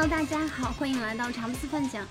Hello，大家好，欢迎来到茶不思饭讲，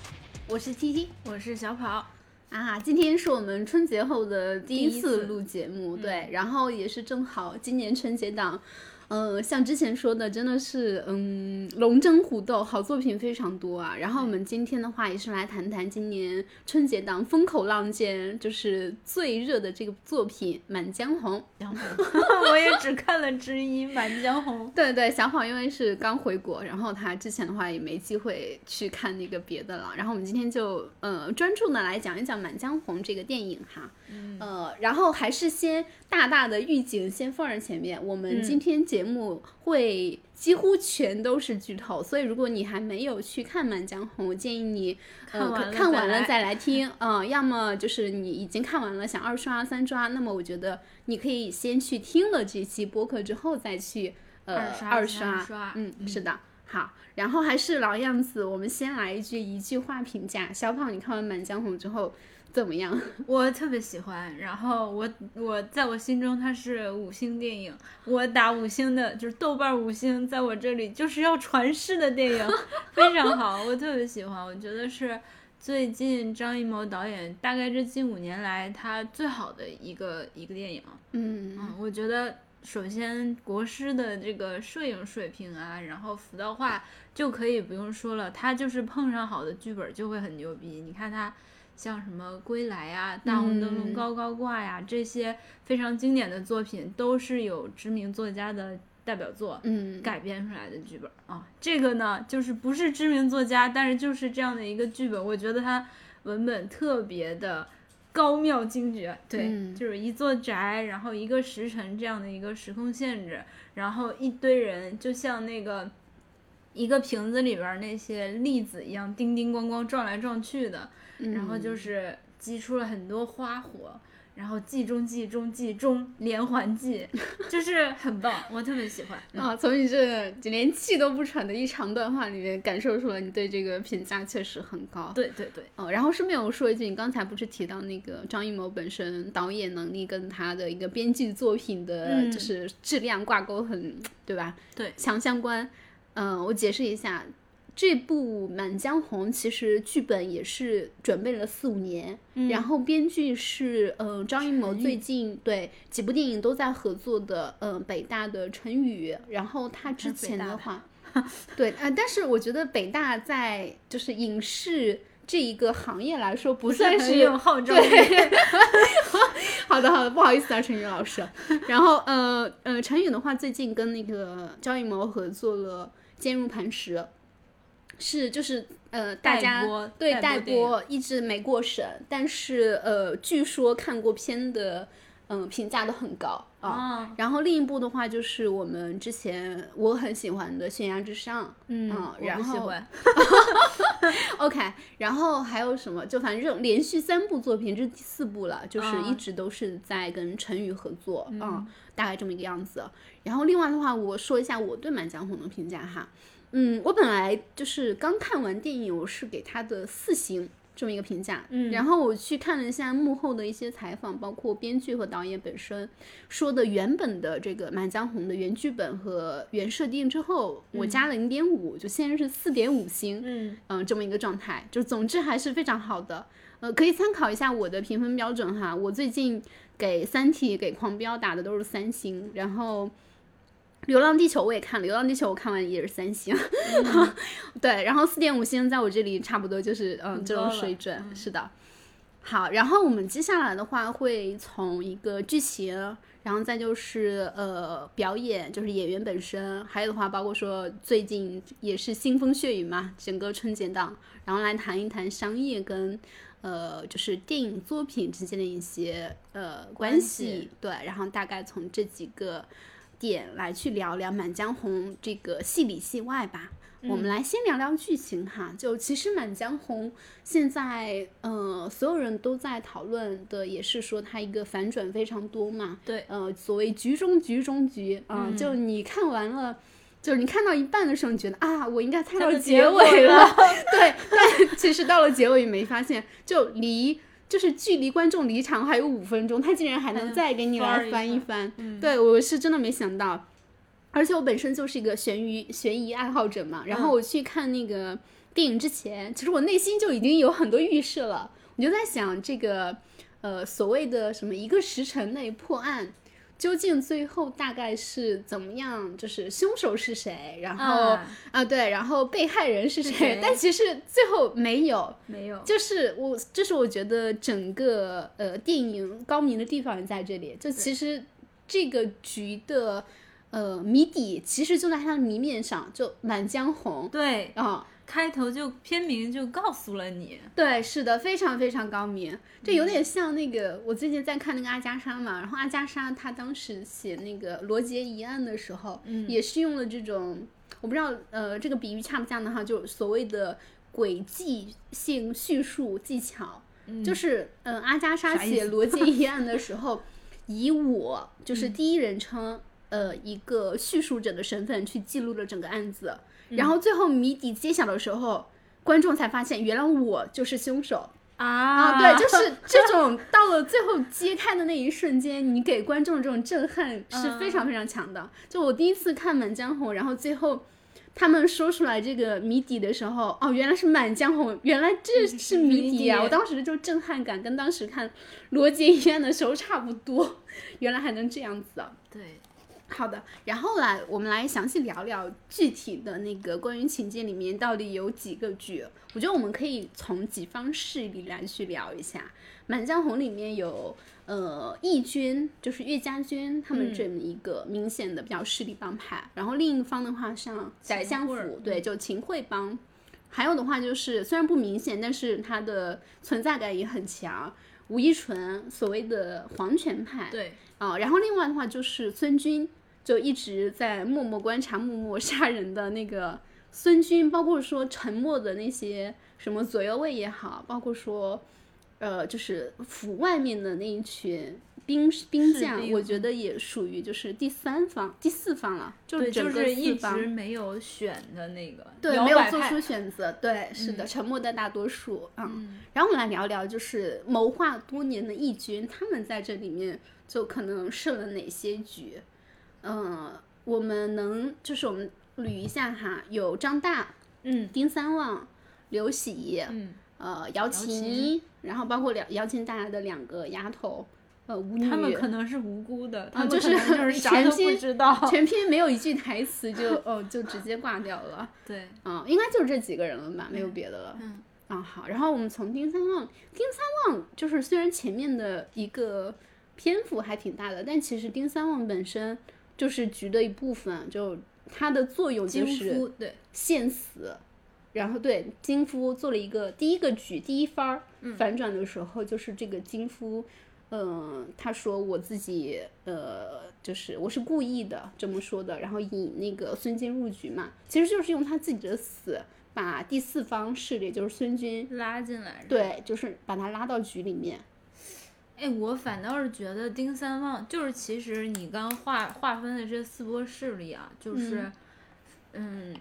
我是 T T 我是小跑。啊，今天是我们春节后的第一次次录节目，对，然后也是正好今年春节档。呃，像之前说的，真的是，嗯，龙争虎斗，好作品非常多啊。然后我们今天的话，也是来谈谈今年春节档风口浪尖，就是最热的这个作品《满江红》。我也只看了之一《满江红》。对对，小跑因为是刚回国，然后他之前的话也没机会去看那个别的了。然后我们今天就呃专注的来讲一讲《满江红》这个电影哈。呃，然后还是先大大的预警先放在前面，我们今天节目会几乎全都是剧透，所以如果你还没有去看《满江红》，我建议你呃看完了看完再来。了再来听，嗯、要么就是你已经看完了想二刷三刷，那么我觉得你可以先去听了这期播客之后再去呃二刷二三刷。嗯，是的。好，然后还是老样子，我们先来一句一句话评价。小胖，你看完《满江红》之后怎么样？我特别喜欢，然后我我在我心中它是五星电影，我打五星的，就是豆瓣五星，在我这里就是要传世的电影，非常好，我特别喜欢，我觉得是最近张艺谋导演大概这近五年来他最好的一个一个电影，嗯嗯，我觉得首先国师的这个摄影水平啊，然后服道化就可以不用说了，他就是碰上好的剧本就会很牛逼。你看他像什么《归来》呀，《大红灯笼嗯。高高挂》呀，这些非常经典的作品都是有知名作家的代表作。嗯，改编出来的剧本啊，这个呢，就是不是知名作家，但是就是这样的一个剧本，我觉得它文本特别的高妙精绝，对，嗯。就是一座宅，然后一个时辰这样的一个时空限制，然后一堆人就像那个一个瓶子里边儿那些粒子一样，叮叮咣咣撞来撞去的，然后就是激出了很多花火。然后计中计中计中连环计，就是很棒，我特别喜欢。嗯啊，从你这连气都不喘的一长段话里面，感受出了你对这个评价确实很高。对对对，哦，然后顺便我说一句，你刚才不是提到那个张艺谋本身导演能力跟他的一个编剧作品的，嗯就是质量挂钩很，对吧？对强相关。嗯、我解释一下，这部《满江红》其实剧本也是准备了四五年，然后编剧是呃张艺谋最近对几部电影都在合作的，嗯、北大的陈宇，然后他之前的话，对，呃，但是我觉得北大在就是影视这一个行业来说，不不算是很有号召力。对，好的好的，不好意思啊，陈宇老师。然后呃呃，陈宇的话，最近跟那个张艺谋合作了《坚如磐石》，是就是呃大待家对待播一直没过审，但是呃，据说看过片的嗯、评价都很高啊。啊，然后另一部的话，就是我们之前我很喜欢的《悬崖之上》，嗯，然后不喜欢。OK，然后还有什么？就反正连续三部作品，这是第四部了，就是啊一直都是在跟陈宇合作，嗯大概这么一个样子。然后另外的话，我说一下我对《满江红》的评价哈，嗯，我本来就是刚看完电影，我是给他的四星。这么一个评价，嗯然后我去看了一下幕后的一些采访，包括编剧和导演本身说的原本的这个《满江红》的原剧本和原设定之后，我加了零点五，就现在是四点五星。嗯嗯，这么一个状态，就总之还是非常好的。呃，可以参考一下我的评分标准哈。我最近给《三体》、给《狂飙》打的都是三星，然后《流浪地球》我也看了，《流浪地球》我看完也是三星。对，然后四点五星在我这里差不多就是嗯这种水准，是的。好，然后我们接下来的话会从一个剧情，然后再就是呃表演，就是演员本身，还有的话包括说最近也是腥风血雨嘛，整个春节档，然后来谈一谈商业跟呃就是电影作品之间的一些呃关系，对，然后大概从这几个点来去聊聊《满江红》这个戏里戏外吧。我们来先聊聊剧情哈，就其实《满江红》现在，呃，所有人都在讨论的也是说它一个反转非常多嘛，对，呃，所谓局中局中局啊、就你看完了。就是你看到一半的时候，你觉得啊，我应该猜到到结尾了 对，但其实到了结尾没发现，就离就是距离观众离场还有五分钟，他竟然还能能再给你来翻一翻，对我是真的没想到。而且我本身就是一个悬疑悬疑爱好者嘛，然后我去看那个电影之前，其实我内心就已经有很多预设了，我就在想这个呃所谓的什么一个时辰内破案。究竟最后大概是怎么样？就是凶手是谁？然后啊，对，然后被害人是谁？但其实最后没有，没有。就是我，就是我觉得整个呃电影高明的地方也在这里。就其实这个局的呃谜底，其实就在它的谜面上，就《满江红》。对啊。开头就片名就告诉了你，对，是的，非常非常高明，这有点像那个我最近在看那个阿加莎嘛，然后阿加莎她当时写那个罗杰疑案的时候，嗯，也是用了这种，我不知道呃这个比喻恰不恰当哈，就所谓的轨迹性叙述技巧，就是嗯阿加莎写罗杰疑案的时候，以我就是第一人称呃一个叙述者的身份去记录了整个案子。然后最后谜底揭晓的时候，观众才发现原来我就是凶手啊！对，就是 这种到了最后揭开的那一瞬间，你给观众这种震撼是非常非常强的。就我第一次看《满江红》，然后最后他们说出来这个谜底的时候，哦，原来是《满江红》，原来这是谜底啊！我当时就震撼感跟当时看《罗杰医院》的时候差不多，原来还能这样子啊！对。好的，然后来我们来详细聊聊具体的那个关于情节里面到底有几个剧。我觉得我们可以从几方势力来去聊一下。《满江红》里面有呃义军，就是岳家军他们这么一个明显的比较势力帮派。然后另一方的话，像宰相府，对，就秦桧帮。还有的话就是虽然不明显，但是它的存在感也很强。吴依纯所谓的皇权派，对啊。然后另外的话就是孙军。就一直在默默观察、默默杀人的那个孙军，包括说沉默的那些什么左右卫也好，包括说，呃，就是府外面的那一群兵兵将，我觉得也属于就是第三方、第四方了。就就是一直没有选的那个，对，没有做出选择。对，是的，沉默的大多数。嗯，然后我们来聊聊，就是谋划多年的义军，他们在这里面就可能设了哪些局。嗯，我们能就是我们捋一下哈，有张大，嗯，丁三旺，刘喜，嗯，呃，姚琴，然后包括姚姚琴带来的两个丫头，呃，舞女，他们可能是无辜的，他们就是就是啥都不知道，全篇没有一句台词就 哦就直接挂掉了，对，嗯，应该就是这几个人了吧，没有别的了，嗯，啊好，然后我们从丁三旺，丁三旺就是虽然前面的一个篇幅还挺大的，但其实丁三旺本身。就是局的一部分，就它的作用就是对。献死，然后对金夫做了一个第一个局第一番儿反转的时候，就是这个金夫，嗯，他说我自己呃，就是我是故意的这么说的，然后引那个孙坚入局嘛，其实就是用他自己的死把第四方势力就是孙军拉进来，对，就是把他拉到局里面。哎，我反倒是觉得丁三旺就是，其实你刚划划分的这四波势力啊，就是，嗯，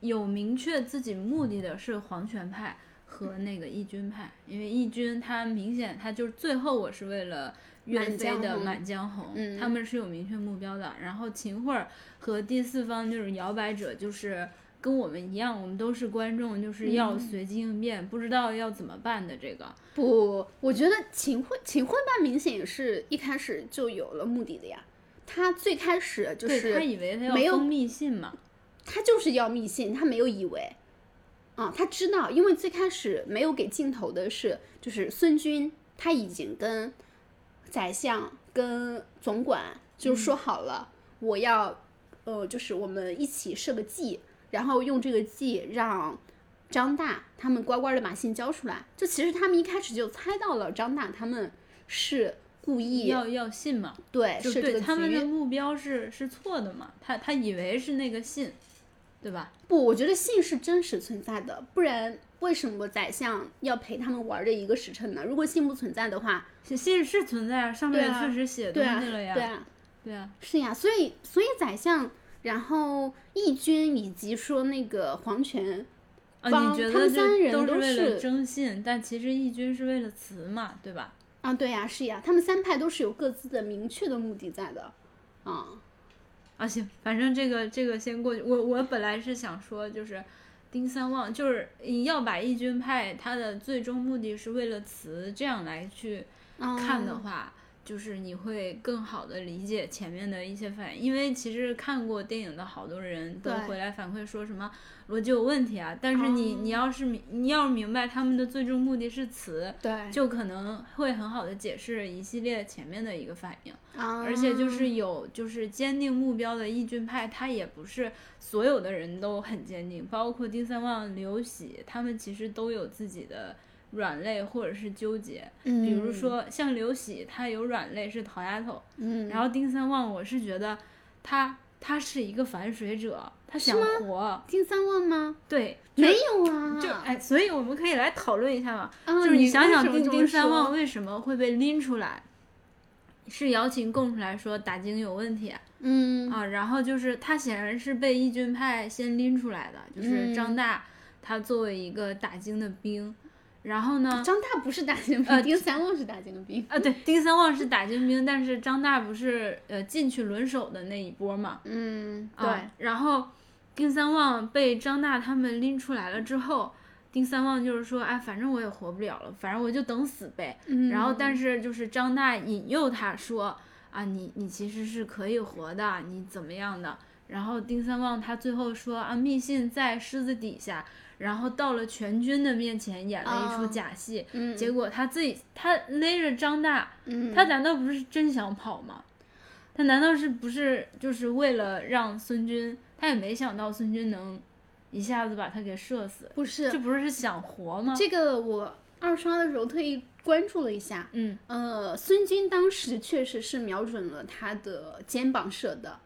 有明确自己目的的是皇权派和那个义军派，因为义军他明显他就是最后我是为了岳飞的《满江红》，他们是有明确目标的，然后秦桧和第四方就是摇摆者就是。跟我们一样，我们都是观众，就是要随机应变，不知道要怎么办的这个。不，我觉得秦桧秦桧办明显也是一开始就有了目的的呀。他最开始就是他以为他要封密信嘛，他就是要密信，他没有以为啊，他知道，因为最开始没有给镜头的是，就是孙军他已经跟宰相跟总管就说好了，我要呃，就是我们一起设个计。然后用这个计让张大他们乖乖的把信交出来。就其实他们一开始就猜到了张大他们是故意要要信嘛？对，是对他们的目标是是错的嘛？他他以为是那个信，对吧？不，我觉得信是真实存在的，不然为什么宰相要陪他们玩这一个时辰呢？如果信不存在的话，信是存在，上面确实写东西了呀。对啊，对啊，是呀。所以所以宰相。然后义军以及说那个皇权帮，他们三人都是为了征信，但其实义军是为了辞嘛，对吧？啊，对呀，是呀，他们三派都是有各自的明确的目的在的，啊，啊，行，反正这个这个先过去。我我本来是想说，就是丁三旺，就是要把义军派他的最终目的是为了词这样来去看的话。就是你会更好的理解前面的一些反应，因为其实看过电影的好多人都回来反馈说什么逻辑有问题啊。但是你你要是明你要明白他们的最终目的是词，对，就可能会很好的解释一系列前面的一个反应。而且就是有就是坚定目标的义军派，他也不是所有的人都很坚定，包括丁三旺、刘喜他们其实都有自己的。软肋或者是纠结，比如说像刘喜，他有软肋是桃丫头，嗯，然后丁三旺，我是觉得他他是一个反水者，他想活。丁三旺吗？对，没有啊，就哎，所以我们可以来讨论一下嘛，就是你想想丁丁三旺为什么会被拎出来，是姚琴供出来说打经有问题，嗯啊，然后就是他显然是被义军派先拎出来的，就是张大他作为一个打经的兵。然后呢？张大不是打精兵，丁三旺是打精兵。啊，对，丁三旺是打精兵，但是张大不是呃进去轮手的那一波嘛？嗯，对。然后丁三旺被张大他们拎出来了之后，丁三旺就是说，哎，反正我也活不了了，反正我就等死呗。然后，但是就是张大引诱他说，啊，你你其实是可以活的，你怎么样的？然后丁三旺他最后说，啊，密信在狮子底下。然后到了全军的面前演了一出假戏，结果他自己他勒着张大，他难道不是真想跑吗？他难道是不是就是为了让孙军？他也没想到孙军能一下子把他给射死，不是？这不是想活吗？这个我二刷的时候特意关注了一下，嗯呃，孙军当时确实是瞄准了他的肩膀射的，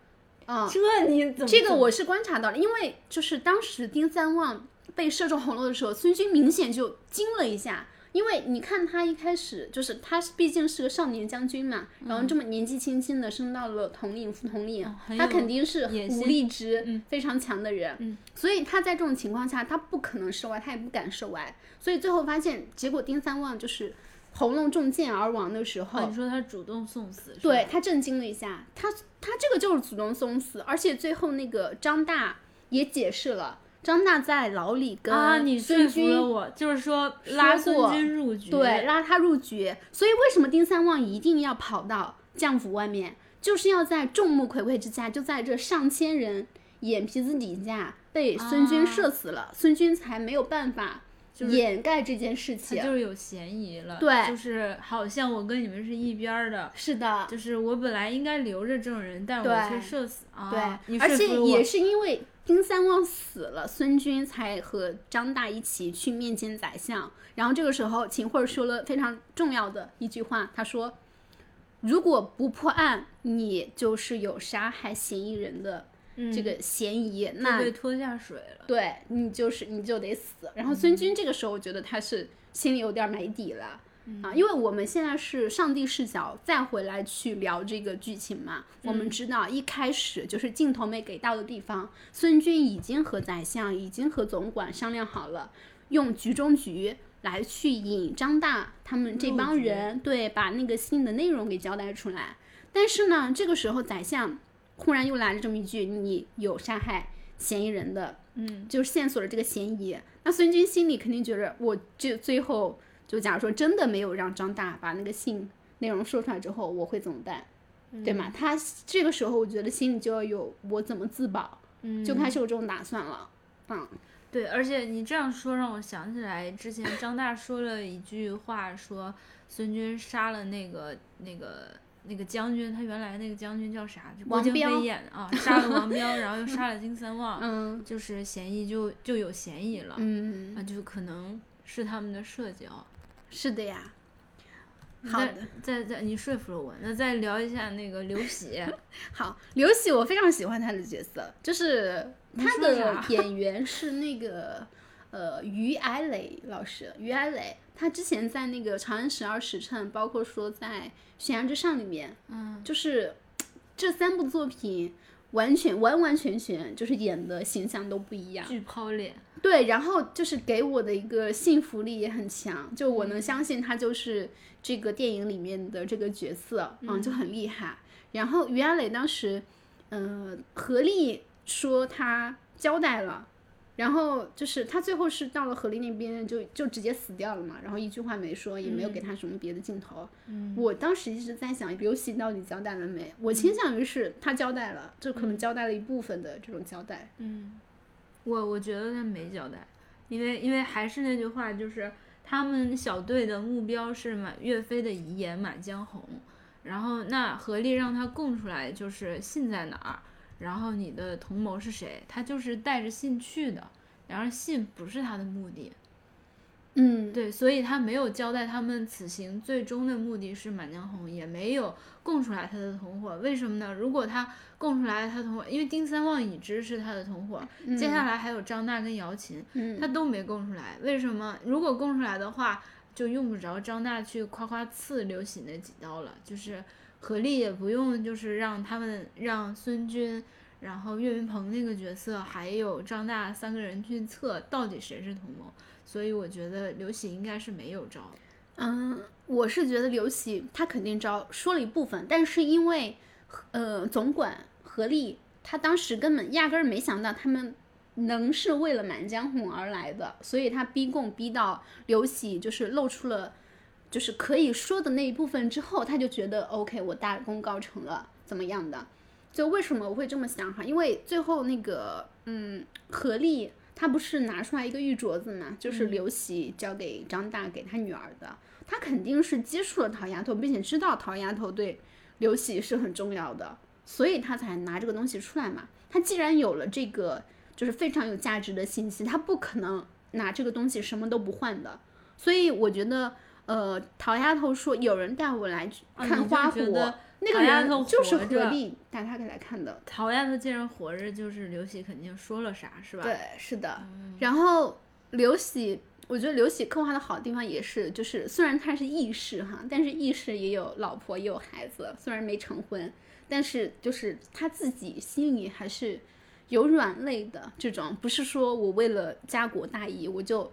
啊，这你怎么？这个我是观察到了，因为就是当时丁三旺。被射中喉咙的时候，孙军明显就惊了一下，因为你看他一开始就是他毕竟是个少年将军嘛，然后这么年纪轻轻的升到了统领、副统领，他肯定是武力值非常强的人，所以他在这种情况下，他不可能射歪，他也不敢射歪，所以最后发现结果丁三旺就是喉咙中箭而亡的时候，你说他主动送死，对他震惊了一下，他他这个就是主动送死，而且最后那个张大也解释了。张大在牢里跟孙军，就是说拉孙军入局，对，拉他入局。所以为什么丁三旺一定要跑到将府外面，就是要在众目睽睽之下，就在这上千人眼皮子底下被孙军射死了，孙军才没有办法掩盖这件事情，就是有嫌疑了，对，就是好像我跟你们是一边的，是的，就是我本来应该留着证人，但我却射死啊，对，而且也是因为。丁三旺死了，孙军才和张大一起去面见宰相。然后这个时候，秦桧说了非常重要的一句话，他说：“如果不破案，你就是有杀害嫌疑人的这个嫌疑，那被拖下水了。对你就是你就得死。”然后孙军这个时候，我觉得他是心里有点没底了。啊，因为我们现在是上帝视角再回来去聊这个剧情嘛，我们知道一开始就是镜头没给到的地方，孙军已经和宰相已经和总管商量好了，用局中局来去引张大他们这帮人，对，把那个信的内容给交代出来。但是呢，这个时候宰相忽然又来了这么一句：“你有杀害嫌疑人的，嗯，就是线索的这个嫌疑。”那孙军心里肯定觉得，我这最后。就假如说真的没有让张大把那个信内容说出来之后，我会怎么办，对吗？他这个时候我觉得心里就要有我怎么自保，就开始有这种打算了。嗯，对，而且你这样说让我想起来之前张大说了一句话，说孙军杀了那个那个那个将军，他原来那个将军叫啥？郭京飞演的啊，杀了王彪，然后又杀了金三旺，嗯，就是嫌疑就就有嫌疑了，嗯，啊，就可能是他们的设计啊。是的呀，好的，再再你说服了我，那再聊一下那个刘喜。好，刘喜我非常喜欢他的角色，就是他的 演员是那个呃于艾磊老师，于艾磊，他之前在那个《长安十二时辰》，包括说在《悬崖之上》里面，嗯，就是这三部作品完全完完全全就是演的形象都不一样，巨抛脸。对，然后就是给我的一个信服力也很强，就我能相信他就是这个电影里面的这个角色，嗯，就很厉害。然后于阿磊当时，呃，何丽说他交代了。然后就是他最后是到了何丽那边就就直接死掉了嘛，然后一句话没说，也没有给他什么别的镜头。嗯，我当时一直在想，刘喜到底交代了没？我倾向于是他交代了，就可能交代了一部分的这种交代。嗯，我我觉得他没交代，因为因为还是那句话，就是他们小队的目标是满岳飞的遗言《满江红》，然后那合力让他供出来，就是信在哪儿。然后你的同谋是谁？他就是带着信去的，然而信不是他的目的。嗯，对，所以他没有交代他们此行最终的目的是满江红，也没有供出来他的同伙。为什么呢？如果他供出来他同伙，因为丁三旺已知是他的同伙，接下来还有张大跟姚琴，他都没供出来。为什么？如果供出来的话，就用不着张大去夸夸刺刘喜那几刀了，就是。何丽也不用，就是让他们让孙军，然后岳云鹏那个角色，还有张大三个人去测到底谁是同谋，所以我觉得刘喜应该是没有招。嗯，我是觉得刘喜他肯定招，说了一部分，但是因为呃总管何丽他当时根本压根儿没想到他们能是为了满江红而来的，所以他逼供逼到刘喜就是露出了。就是可以说的那一部分之后，他就觉得 OK，我大功告成了，怎么样的？就为什么我会这么想哈？因为最后那个，嗯，何丽他不是拿出来一个玉镯子嘛，就是刘喜交给张大给他女儿的，他肯定是接触了陶丫头，并且知道陶丫头对刘喜是很重要的，所以他才拿这个东西出来嘛。他既然有了这个就是非常有价值的信息，他不可能拿这个东西什么都不换的，所以我觉得。呃，陶丫头说有人带我来看花火，那个人就是何丽带他给他看的。陶丫头既然活着，就是刘喜肯定说了啥，是吧？对，是的。然后刘喜，我觉得刘喜刻画的好的地方也是，就是虽然他是义士哈，但是义士也有老婆也有孩子，虽然没成婚，但是就是他自己心里还是有软肋的这种，不是说我为了家国大义我就。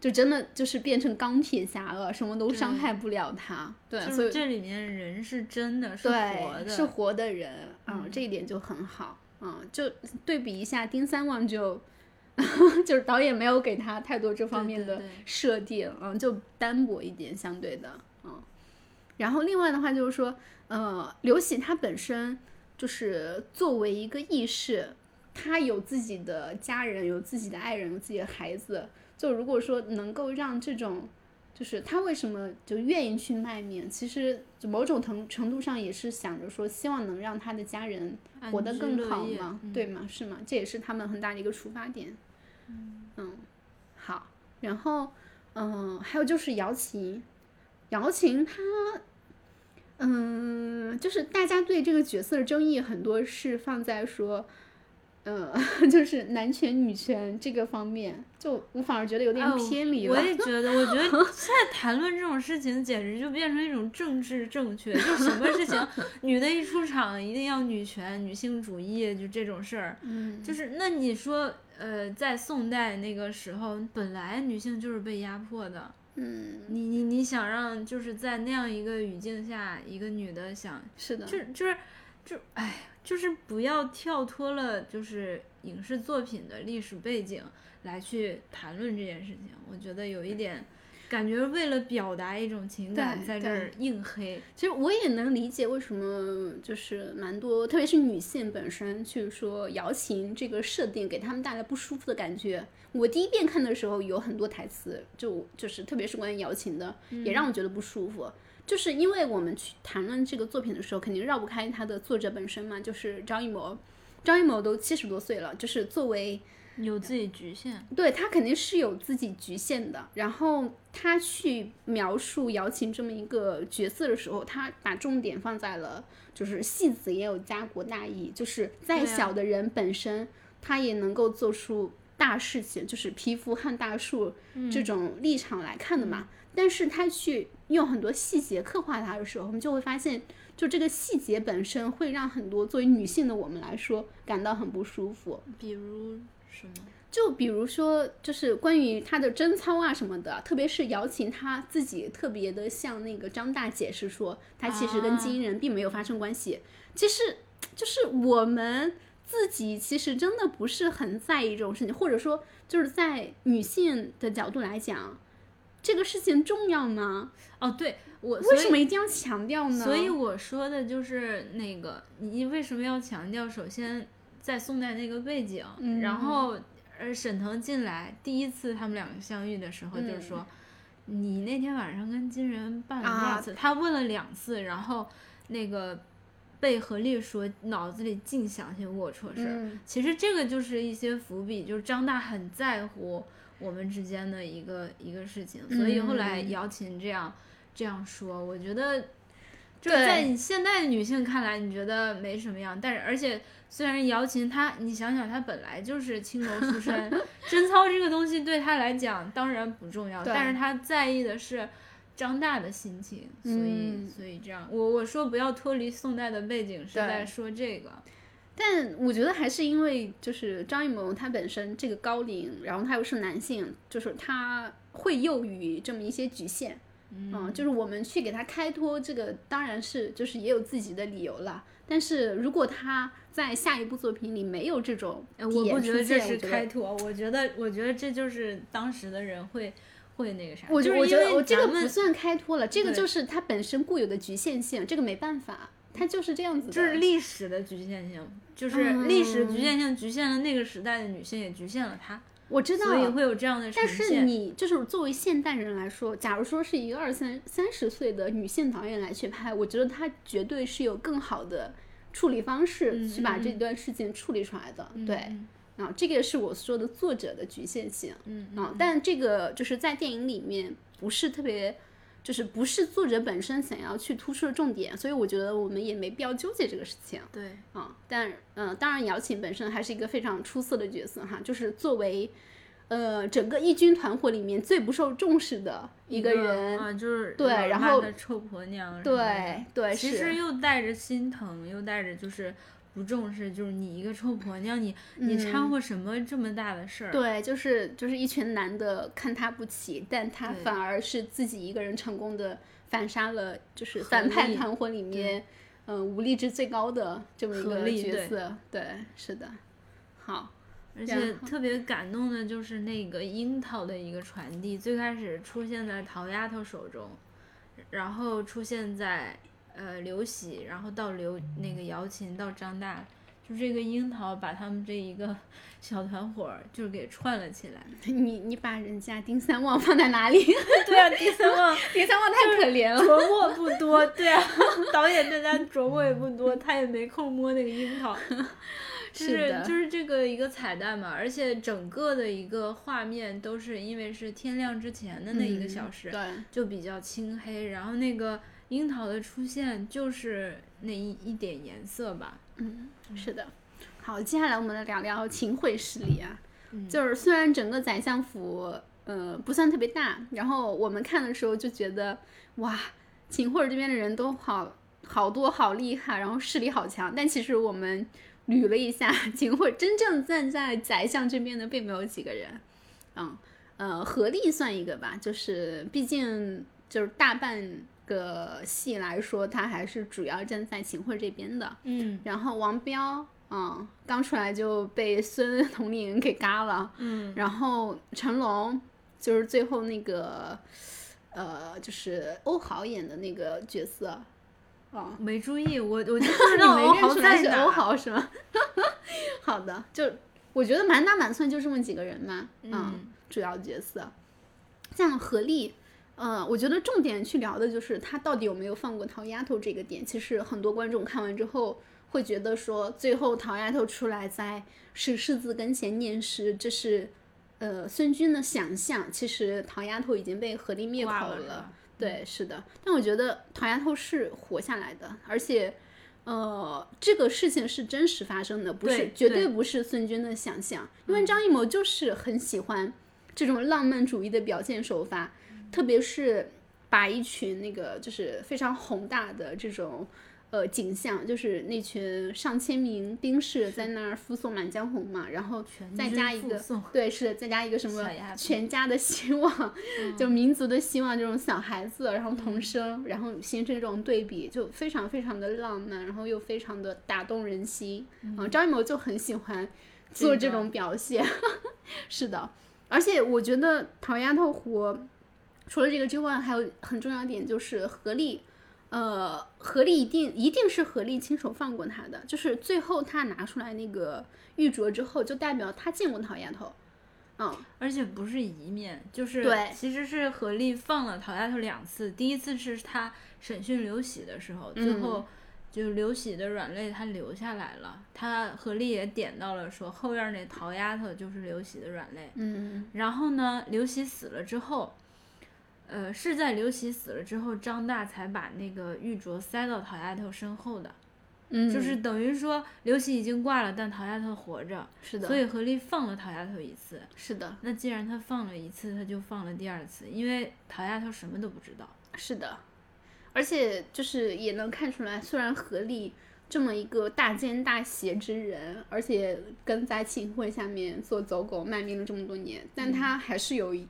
就真的就是变成钢铁侠了，什么都伤害不了他。对，所以这里面人是真的是活的，是活的人。嗯，这一点就很好。嗯，就对比一下丁三旺，就就是导演没有给他太多这方面的设定，嗯，就单薄一点，相对的。嗯，然后另外的话就是说，呃，刘喜他本身就是作为一个义士，他有自己的家人，有自己的爱人，有自己的孩子。就如果说能够让这种，就是他为什么就愿意去卖命？其实某种程程度上也是想着说，希望能让他的家人活得更好嘛，对吗？是吗？这也是他们很大的一个出发点。嗯，好，然后嗯，还有就是姚琴，姚琴她，嗯，就是大家对这个角色的争议很多是放在说。嗯，就是男权女权这个方面，就我反而觉得有点偏离了。我也觉得，我觉得 现在谈论这种事情，简直就变成一种政治正确，就什么事情，女的一出场一定要女权、女性主义，就这种事儿。嗯，就是那你说，呃，在宋代那个时候，本来女性就是被压迫的。嗯，你你你想让就是在那样一个语境下，一个女的想，是的，就就是就哎。就是不要跳脱了，就是影视作品的历史背景来去谈论这件事情。我觉得有一点感觉，为了表达一种情感，在这儿硬黑。其实我也能理解为什么，就是蛮多，特别是女性本身去说瑶琴这个设定给他们带来不舒服的感觉。我第一遍看的时候，有很多台词，就就是特别是关于瑶琴的，也让我觉得不舒服。就是因为我们去谈论这个作品的时候，肯定绕不开他的作者本身嘛，就是张艺谋。张艺谋都七十多岁了，就是作为有自己局限，对他肯定是有自己局限的。然后他去描述姚琴这么一个角色的时候，他把重点放在了就是戏子也有家国大义，就是再小的人本身他也能够做出大事情，就是匹夫撼大树这种立场来看的嘛。但是他去用很多细节刻画他的时候，我们就会发现，就这个细节本身会让很多作为女性的我们来说感到很不舒服。比如什么？就比如说，就是关于他的贞操啊什么的，特别是姚琴她自己特别的向那个张大解释说，她其实跟金人并没有发生关系。其实就是我们自己其实真的不是很在意这种事情，或者说就是在女性的角度来讲，这个事情重要吗？哦，对我为什么一定要强调呢？所以我说的就是那个，你为什么要强调？首先在宋代那个背景，嗯然后呃，沈腾进来第一次他们两个相遇的时候，嗯就是说。你那天晚上跟金人办了多啊少次？他问了两次，然后那个被何丽说脑子里净想些龌龊事儿。嗯其实这个就是一些伏笔，就是张大很在乎我们之间的一个一个事情，所以后来嗯姚琴这样这样说，我觉得就在现代女性看来，你觉得没什么样，但是而且虽然姚琴她，你想想她本来就是青楼出身，贞操这个东西对她来讲当然不重要，但是她在意的是。张大的心情，所以、嗯。所以这样，我我说不要脱离宋代的背景，是在说这个。但我觉得还是因为就是张艺谋他本身这个高龄，然后他又是男性，就是他会囿于这么一些局限。嗯，就是我们去给他开脱，这个当然是就是也有自己的理由了。但是如果他在下一部作品里没有这种呃我不觉得这是开脱，我觉得，我觉得这就是当时的人会会那个啥。我就是因为我觉得我这个不算开脱了，这个就是他本身固有的局限性，这个没办法，它就是这样子的。这是历史的局限性，就是历史局限性局限了那个时代的女性，也局限了她，我知道，所以会有这样的呈但是。你就是作为现代人来说，假如说是一个二三三十岁的女性导演来去拍，我觉得她绝对是有更好的处理方式去把这段事情处理出来的。对，嗯啊，这个是我说的作者的局限性。嗯啊，但这个就是在电影里面不是特别。就是不是作者本身想要去突出的重点，所以我觉得我们也没必要纠结这个事情。对，啊，但嗯、呃当然姚琴本身还是一个非常出色的角色哈，就是作为呃整个义军团伙里面最不受重视的一个人，啊，就是对然后对对其实，又带着心疼，又带着就是不重视，就是你一个臭婆娘，你你掺和什么这么大的事儿？嗯对，就是就是一群男的看他不起，但他反而是自己一个人成功的反杀了，就是反派团伙里面嗯、武力值最高的这么一个角色，对，是的，好，而且特别感动的就是那个樱桃的一个传递，最开始出现在桃丫头手中，然后出现在呃刘喜，然后到刘那个姚琴到张大，就这个樱桃把他们这一个 小团伙就给串了起来。你你把人家丁三旺放在哪里？对啊，丁三旺 丁三旺太可怜了。琢磨不多，对啊，导演对他琢磨也不多，他也没空摸那个樱桃。就是的就是这个一个彩蛋嘛，而且整个的一个画面都是因为是天亮之前的那一个小时，对，就比较青黑，然后那个樱桃的出现就是那一一点颜色吧，嗯，是的。好，接下来我们来聊聊秦桧势力啊。嗯就是虽然整个宰相府呃不算特别大，然后我们看的时候就觉得哇，秦桧这边的人都好好多好厉害，然后势力好强。但其实我们捋了一下，秦桧真正站在宰相这边的并没有几个人。嗯呃，何力算一个吧，就是毕竟就是大半个戏来说，他还是主要站在秦桧这边的。嗯然后王彪，嗯，刚出来就被孙统领给嘎了。嗯，然后成龙就是最后那个，呃，就是欧豪演的那个角色，啊、没注意，我我就不 知道你欧豪没认出来在欧豪是吗？好的，就我觉得满打满算就这么几个人嘛，嗯主要角色，像何丽。呃，我觉得重点去聊的就是他到底有没有放过桃丫头这个点。其实很多观众看完之后会觉得说，最后桃丫头出来在石狮子跟前念诗，这是呃孙军的想象。其实桃丫头已经被何丽灭口了。了对，是的。但我觉得桃丫头是活下来的，而且，呃，这个事情是真实发生的，不是对绝对对不是孙军的想象。因为张艺谋就是很喜欢这种浪漫主义的表现手法，特别是把一群那个就是非常宏大的这种呃景象，就是那群上千名兵士在那儿附送《满江红》嘛，然后再加一个对，是再加一个什么全家的希望，就民族的希望这种小孩子，然后童声，然后形成这种对比，就非常非常的浪漫，然后又非常的打动人心。嗯，张艺谋就很喜欢做这种表现，是的。而且我觉得《唐丫头湖》除了这个之外，还有很重要点就是何丽，呃，何丽一定一定是何丽亲手放过他的，就是最后他拿出来那个玉镯之后，就代表他见过陶丫头，嗯，而且不是一面，就是对，其实是何丽放了陶丫头两次，第一次是他审讯刘喜的时候，最后。就刘喜的软肋，他留下来了。他何丽也点到了，说后院那陶丫头就是刘喜的软肋。嗯。然后呢，刘喜死了之后，呃，是在刘喜死了之后，张大才把那个玉镯塞到陶丫头身后的。嗯。就是等于说，刘喜已经挂了，但陶丫头活着。是的。所以何丽放了陶丫头一次。是的。那既然他放了一次，他就放了第二次，因为陶丫头什么都不知道。是的。而且就是也能看出来，虽然何丽这么一个大奸大邪之人，而且跟在秦桧下面做走狗卖命了这么多年，但他还是有怜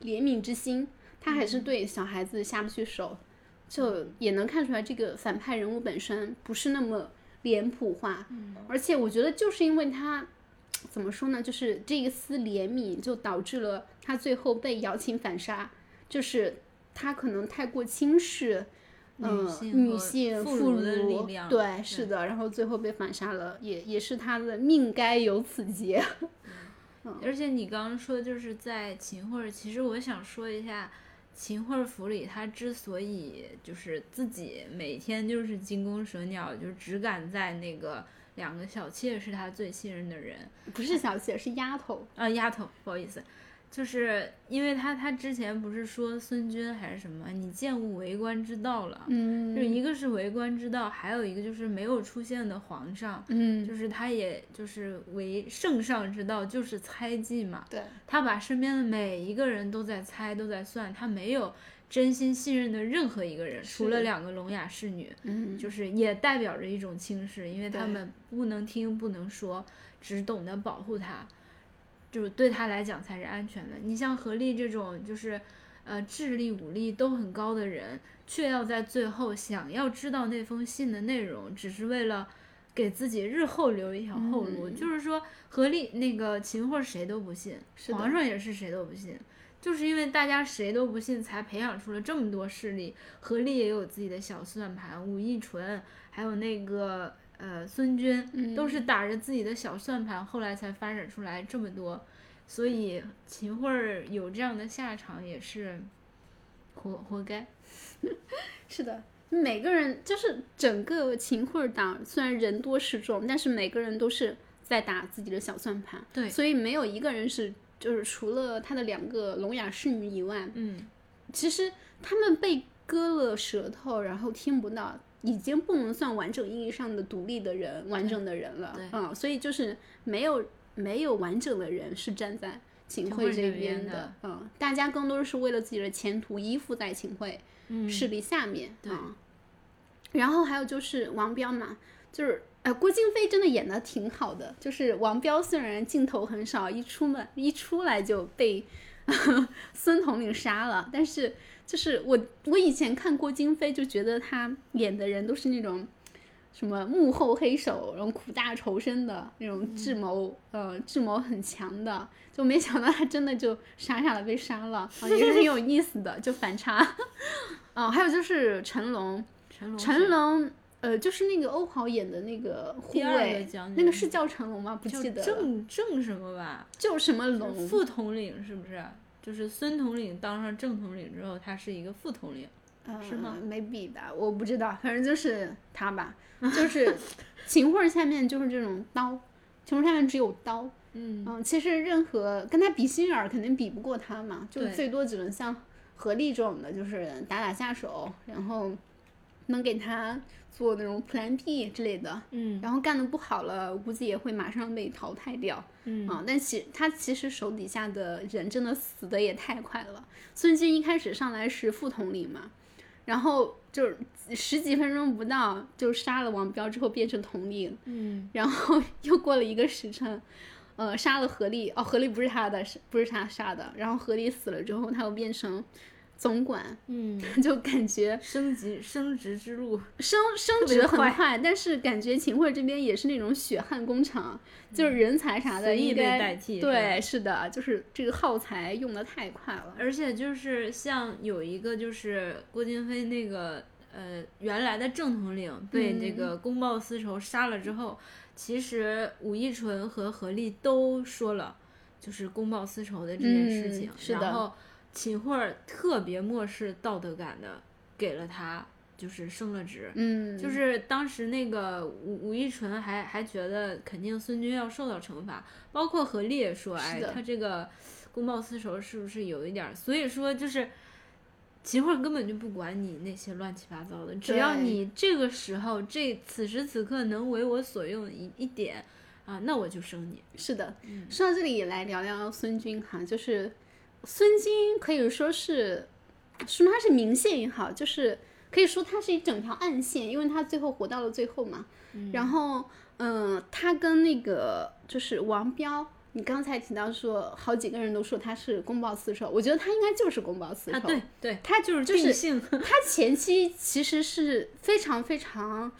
悯之心，他还是对小孩子下不去手，就也能看出来这个反派人物本身不是那么脸谱化。而且我觉得就是因为他怎么说呢，就是这一丝怜悯，就导致了他最后被姚琴反杀，就是。他可能太过轻视，嗯，女性妇孺的力量，对，是的，然后最后被反杀了，也也是他的命该有此劫。而且你刚刚说就是在秦桧，其实我想说一下，秦桧府里他之所以就是自己每天就是金弓蛇鸟，就只敢在那个两个小妾是他最信任的人，不是小妾，是丫头啊，丫头，不好意思。就是因为他，他之前不是说孙军还是什么，你见悟为官之道了，嗯，就一个是为官之道，还有一个就是没有出现的皇上，嗯，就是他也就是为圣上之道，就是猜忌嘛，对，他把身边的每一个人都在猜，都在算，他没有真心信任的任何一个人，除了两个聋哑侍女，嗯，就是也代表着一种轻视，因为他们不能听不能说，只懂得保护他。就是对他来讲才是安全的。你像何丽这种，就是，呃，智力、武力都很高的人，却要在最后想要知道那封信的内容，只是为了给自己日后留一条后路。就是说，何丽那个秦桧谁都不信，皇上也是谁都不信，就是因为大家谁都不信，才培养出了这么多势力。何丽也有自己的小算盘，武义纯，还有那个。呃，孙军都是打着自己的小算盘，后来才发展出来这么多，所以秦桧有这样的下场也是活活该。是的，每个人就是整个秦桧党，虽然人多势众，但是每个人都是在打自己的小算盘。对，所以没有一个人是，就是除了他的两个聋哑侍女以外，嗯，其实他们被割了舌头，然后听不到。已经不能算完整意义上的独立的人，完整的人了，嗯，所以就是没有没有完整的人是站在秦桧这边的，嗯，大家更多是为了自己的前途依附在秦桧势力下面，对。然后还有就是王彪嘛，就是呃，郭京飞真的演的挺好的，就是王彪虽然镜头很少，一出门一出来就被 孙统领杀了，但是。就是我，我以前看郭京飞就觉得他演的人都是那种，什么幕后黑手，然后苦大仇深的那种智谋，呃，智谋很强的，就没想到他真的就傻傻的被杀了，也是挺有意思的，就反差。哦，还有就是成龙，成龙，成龙，呃，就是那个欧豪演的那个护卫，那个是叫成龙吗？不记得。郑郑什么吧？就什么龙？副统领是不是？就是孙统领当上正统领之后，他是一个副统领，是吗？没比吧，我不知道，反正就是他吧，就是秦桧下面就是这种刀，秦桧下面只有刀，嗯嗯，其实任何跟他比心眼儿肯定比不过他嘛，就最多只能像何力这种的，就是打打下手，然后能给他。做那种 Plan B 之类的，嗯，然后干的不好了，估计也会马上被淘汰掉，嗯。啊，但其他其实手底下的人真的死的也太快了。孙军一开始上来是副统领嘛，然后就是十几分钟不到就杀了王彪之后变成统领，嗯，然后又过了一个时辰，呃，杀了何力，哦，何力不是他的，是不是他杀的？然后何力死了之后，他又变成总管，嗯，就感觉升级升职之路，升升职很快，但是感觉秦桧这边也是那种血汗工厂，就是人才啥的随意被应该代替对，是的，就是这个耗材用的太快了。而且就是像有一个就是郭京飞那个呃原来的正统领被这嗯个公报私仇杀了之后，其实武义纯和何力都说了就是公报私仇的这件事情，嗯是的然后秦桧特别漠视道德感的给了他就是升了职。嗯，就是当时那个武武义纯还还觉得肯定孙军要受到惩罚，包括何力也说，哎他这个公报私仇是不是有一点？所以说就是秦桧根本就不管你那些乱七八糟的，只要你这个时候这此时此刻能为我所用一一点啊，那我就升你。是的，嗯说到这里也来聊聊孙军哈，就是孙军可以说是说他是明线也好，就是可以说他是一整条暗线，因为他最后活到了最后嘛。然后，嗯、他跟那个就是王彪，你刚才提到说好几个人都说他是公报私仇，我觉得他应该就是公报私仇。啊，对对，他就是就是性，他前期其实是非常非常，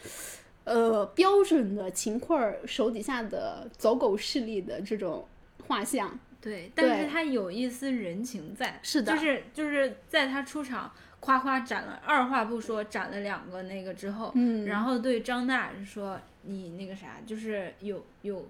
呃，标准的秦桧手底下的走狗势力的这种画像。对，但是他有一丝人情在，是的就是就是在他出场夸夸斩了，二话不说斩了两个那个之后，嗯然后对张娜说你那个啥，就是有有。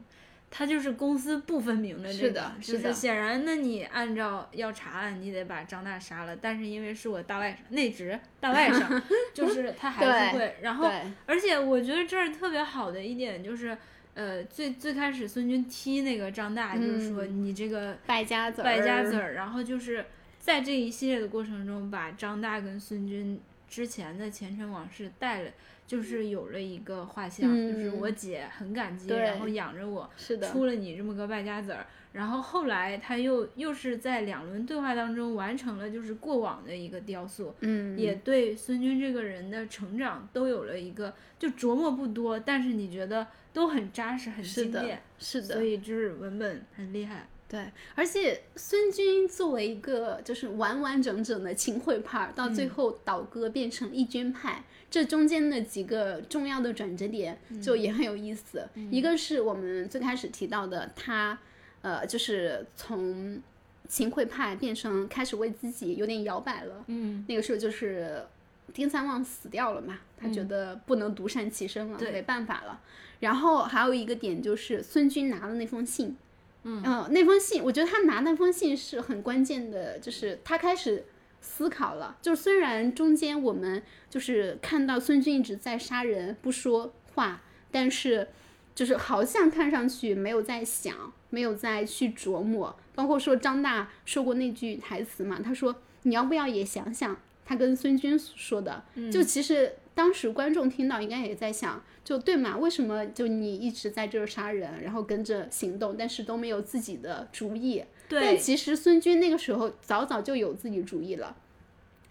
他就是公私不分明的这个，是的就是的显然，那你按照要查案，你得把张娜杀了，但是因为是我大外甥内侄大外甥，就是他还是会，然后，而且我觉得这儿特别好的一点就是，呃，最最开始孙军踢那个张大，就是说你这个败家子儿，败家子儿，然后就是在这一系列的过程中，把张大跟孙军之前的前尘往事带了，就是有了一个画像，就是嗯我姐很感激，然后养着我，是的，出了你这么个败家子儿。然后后来他又又是在两轮对话当中完成了就是过往的一个雕塑，嗯，也对孙军这个人的成长都有了一个就琢磨不多，但是你觉得都很扎实、很是的精炼，，是的所，以就是文本很厉害。对，而且孙军作为一个就是完完整整的秦桧派，到最后倒戈变成义军派，这中间的几个重要的转折点就也很有意思。一个是我们最开始提到的，他呃，就是从秦桧派变成开始为自己有点摇摆了。嗯，那个时候就是丁三旺死掉了嘛，他觉得不能独善其身了，对没办法了。然后还有一个点就是孙军拿了那封信，嗯、那封信，我觉得他拿那封信是很关键的，就是他开始思考了。就是虽然中间我们就是看到孙军一直在杀人不说话，但是就是好像看上去没有在想，没有再去琢磨。包括说张大说过那句台词嘛，他说你要不要也想想他跟孙军说的，就其实当时观众听到应该也在想，就对嘛，为什么就你一直在这儿杀人，然后跟着行动，但是都没有自己的主意？但，其实孙军那个时候早早就有自己主意了，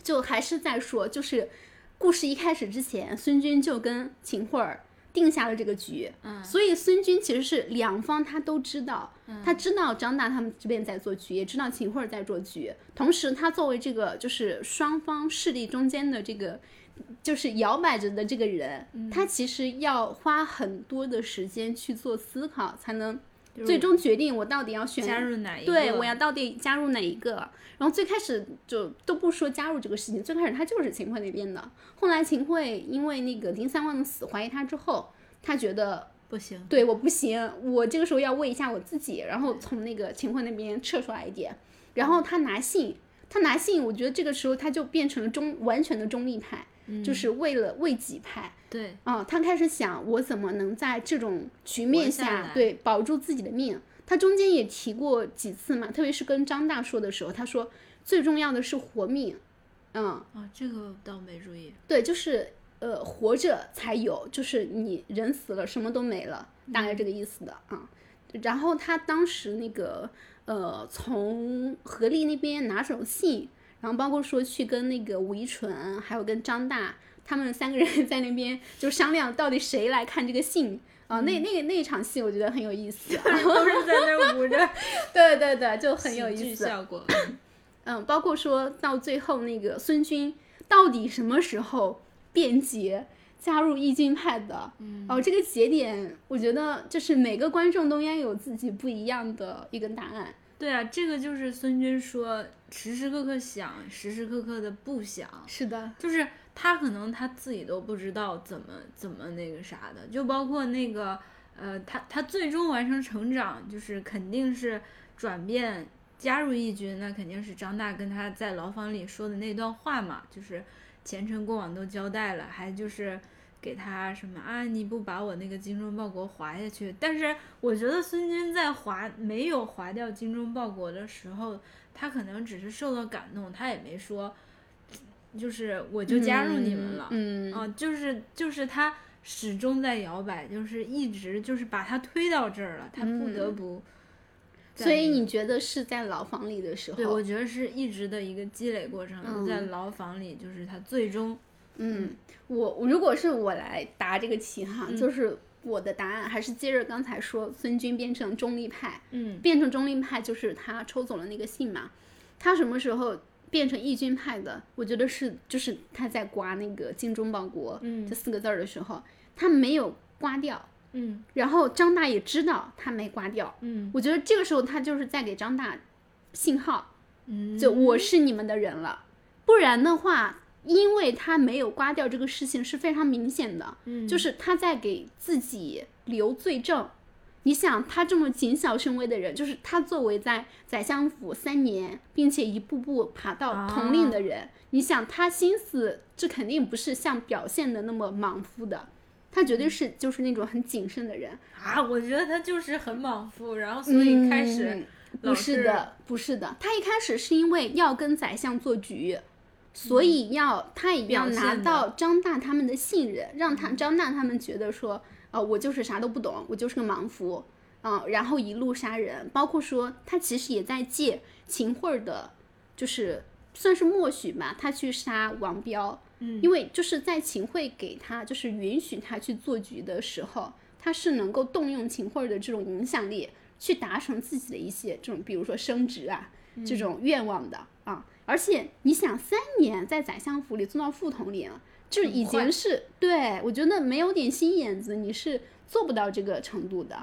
就还是在说，就是故事一开始之前，孙军就跟秦桧儿定下了这个局，嗯，所以孙军其实是两方他都知道，他知道张大他们这边在做局，也知道秦桧儿在做局，同时他作为这个就是双方势力中间的这个。就是摇摆着的这个人，他其实要花很多的时间去做思考，才能最终决定我到底要选加入哪一个？对，我要到底加入哪一个？然后最开始就都不说加入这个事情，最开始他就是秦桧那边的。后来秦桧因为那个林三旺的死怀疑他之后，他觉得不行，对我不行，我这个时候要为一下我自己，然后从那个秦桧那边撤出来一点。然后他拿信，他拿信，我觉得这个时候他就变成了中完全的中立派，就是为了为己派。对，啊、他开始想我怎么能在这种局面下下对保住自己的命。他中间也提过几次嘛，特别是跟张大说的时候，他说最重要的是活命，嗯，啊，这个倒没注意。对，就是呃活着才有，就是你人死了什么都没了，大概这个意思的啊。然后他当时那个呃从何丽那边拿手信。然然后包括说去跟那个吴依纯，还有跟张大他们三个人 在那边就商量到底谁来看这个信啊、那那个那一场戏我觉得很有意思，都是在那捂着，对对对，就很有意思。效果。嗯，包括说到最后那个孙军到底什么时候变节加入义军派的？嗯，哦，这个节点，我觉得就是每个观众都应该有自己不一样的一个答案。对啊，这个就是孙军说时时刻刻想，时时刻刻的不想，是的，就是他可能他自己都不知道怎么怎么那个啥的，就包括那个呃，他他最终完成成长，就是肯定是转变加入义军，那肯定是张大跟他在牢房里说的那段话嘛，就是前尘过往都交代了，还就是。给他什么啊？你不把我那个精忠报国划下去？但是我觉得孙军在划没有划掉精忠报国的时候，他可能只是受到感动，他也没说，就是我就加入你们了。嗯，啊，就是就是他始终在摇摆，就是一直就是把他推到这儿了，他不得不。所以你觉得是在牢房里的时候？对，我觉得是一直的一个积累过程，嗯在牢房里，就是他最终嗯，我我如果是我来答这个题哈，嗯就是我的答案还是接着刚才说，孙军变成中立派，嗯变成中立派就是他抽走了那个信嘛。他什么时候变成义军派的？我觉得是就是他在刮那个“精忠报国”嗯这四个字儿的时候，他没有刮掉，嗯然后张大也知道他没刮掉。嗯我觉得这个时候他就是在给张大信号，嗯，就我是你们的人了。不然的话，因为他没有刮掉这个事情是非常明显的，嗯。就是他在给自己留罪证。你想，他这么谨小慎微的人，就是他作为在宰相府三年，并且一步步爬到统领的人，你想他心思，这肯定不是像表现的那么莽夫的，他绝对是就是那种很谨慎的人。啊，我觉得他就是很莽夫，然后所以开始嗯不是的，不是的，他一开始是因为要跟宰相做局，所以要他也要拿到张大他们的信任，让他张大他们觉得说，啊、我就是啥都不懂，我就是个莽夫，啊、然后一路杀人，包括说他其实也在借秦桧的，就是算是默许吧，他去杀王彪，嗯。因为就是在秦桧给他就是允许他去做局的时候，他是能够动用秦桧的这种影响力，去达成自己的一些这种，比如说升职啊这种愿望的啊。而且你想，三年在宰相府里做到副统领，就已经是对我觉得没有点心眼子，你是做不到这个程度的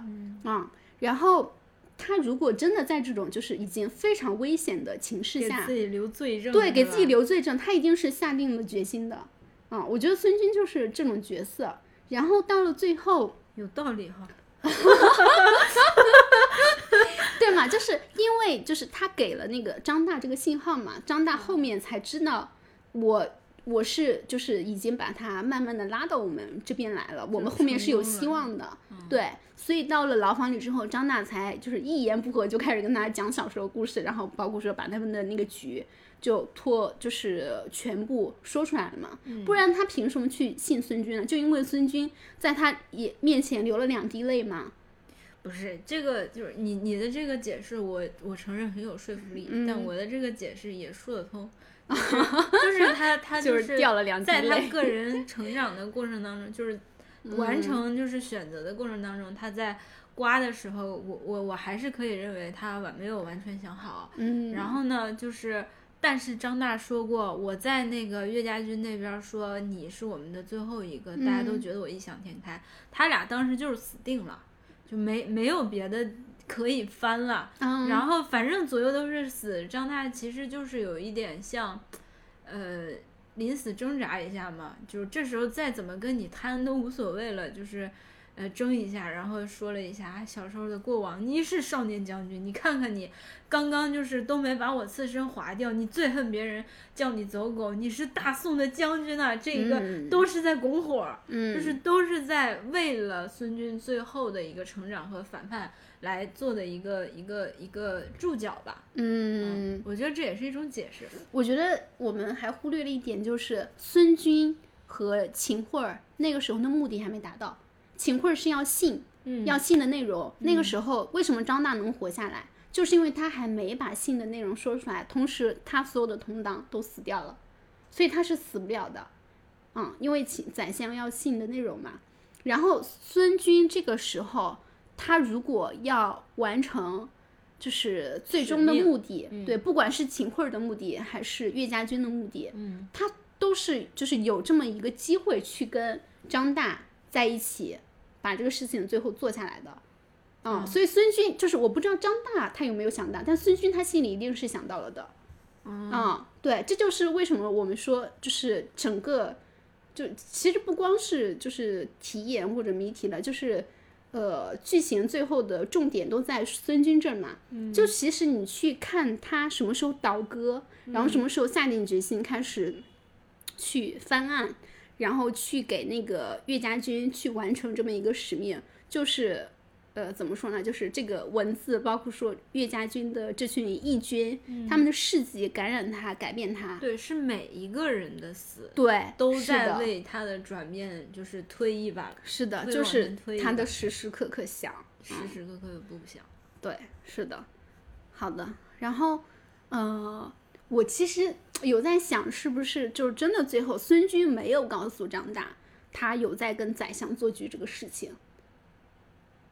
啊。然后他如果真的在这种就是已经非常危险的情势下给自，己留罪证，对，给自己留罪证，他一定是下定了决心的。啊，我觉得孙军就是这种角色。然后到了最后，有道理哈。对嘛，就是因为就是他给了那个张大这个信号嘛，张大后面才知道我我是就是已经把他慢慢的拉到我们这边来了，我们后面是有希望的，对，所以到了牢房里之后，张大才就是一言不合就开始跟他讲小时候故事，然后包括说把他们的那个局就托就是全部说出来了嘛，不然他凭什么去信孙军呢？就因为孙军在他也面前流了两滴泪嘛，不是这个，就是你你的这个解释我，我承认很有说服力，嗯。但我的这个解释也说得通，就是就是他他就是掉了两滴在他个人成长的过程当中，就是 完成就是选择的过程当中，他在刮的时候，我我我还是可以认为他完没有完全想好，嗯，然后呢，就是，但是张大说过，我在那个岳家军那边说你是我们的最后一个，大家都嗯。觉得我异想天开。他俩当时就是死定了，就没没有别的可以翻了。嗯，然后反正左右都是死，张大其实就是有一点像，呃，临死挣扎一下嘛，就是这时候再怎么跟你摊都无所谓了，就是。呃，争一下，然后说了一下啊小时候的过往。你是少年将军，你看看你，刚刚就是都没把我刺身划掉，你最恨别人叫你走狗，你是大宋的将军啊！这个嗯都是在拱火，嗯，就是都是在为了孙军最后的一个成长和反叛来做的一个一个一个注脚吧。嗯，我觉得这也是一种解释。我觉得我们还忽略了一点，就是孙军和秦桧儿那个时候的目的还没达到。秦桧是要信，嗯要信的内容。那个时候为什么张大能活下来？就是因为他还没把信的内容说出来，同时他所有的同党都死掉了，所以他是死不了的。嗯，因为秦宰相要信的内容嘛。然后孙军这个时候，他如果要完成，就是最终的目的，对，不管是秦桧的目的还是岳家军的目的，嗯，他都是就是有这么一个机会去跟张大在一起，把这个事情最后做下来的。嗯，所以孙军就是我不知道张大他有没有想到，但孙军他心里一定是想到了的。嗯，对，这就是为什么我们说就是整个。就其实不光是就是题眼或者谜题了，就是呃剧情最后的重点都在孙军这儿嘛。就其实你去看他什么时候倒戈，然后什么时候下定决心开始去翻案，然后去给那个岳家军去完成这么一个使命，就是。呃，怎么说呢？就是这个文字，包括说岳家军的这群义军，他们的事迹感染他，改变他。对，是每一个人的死，对，都在为他的转变就是推一把。是的，就是他的时时刻刻想，时时刻刻不想。对，是的。好的，然后，呃，我其实有在想，是不是就是真的最后孙军没有告诉张大，他有在跟宰相做局这个事情。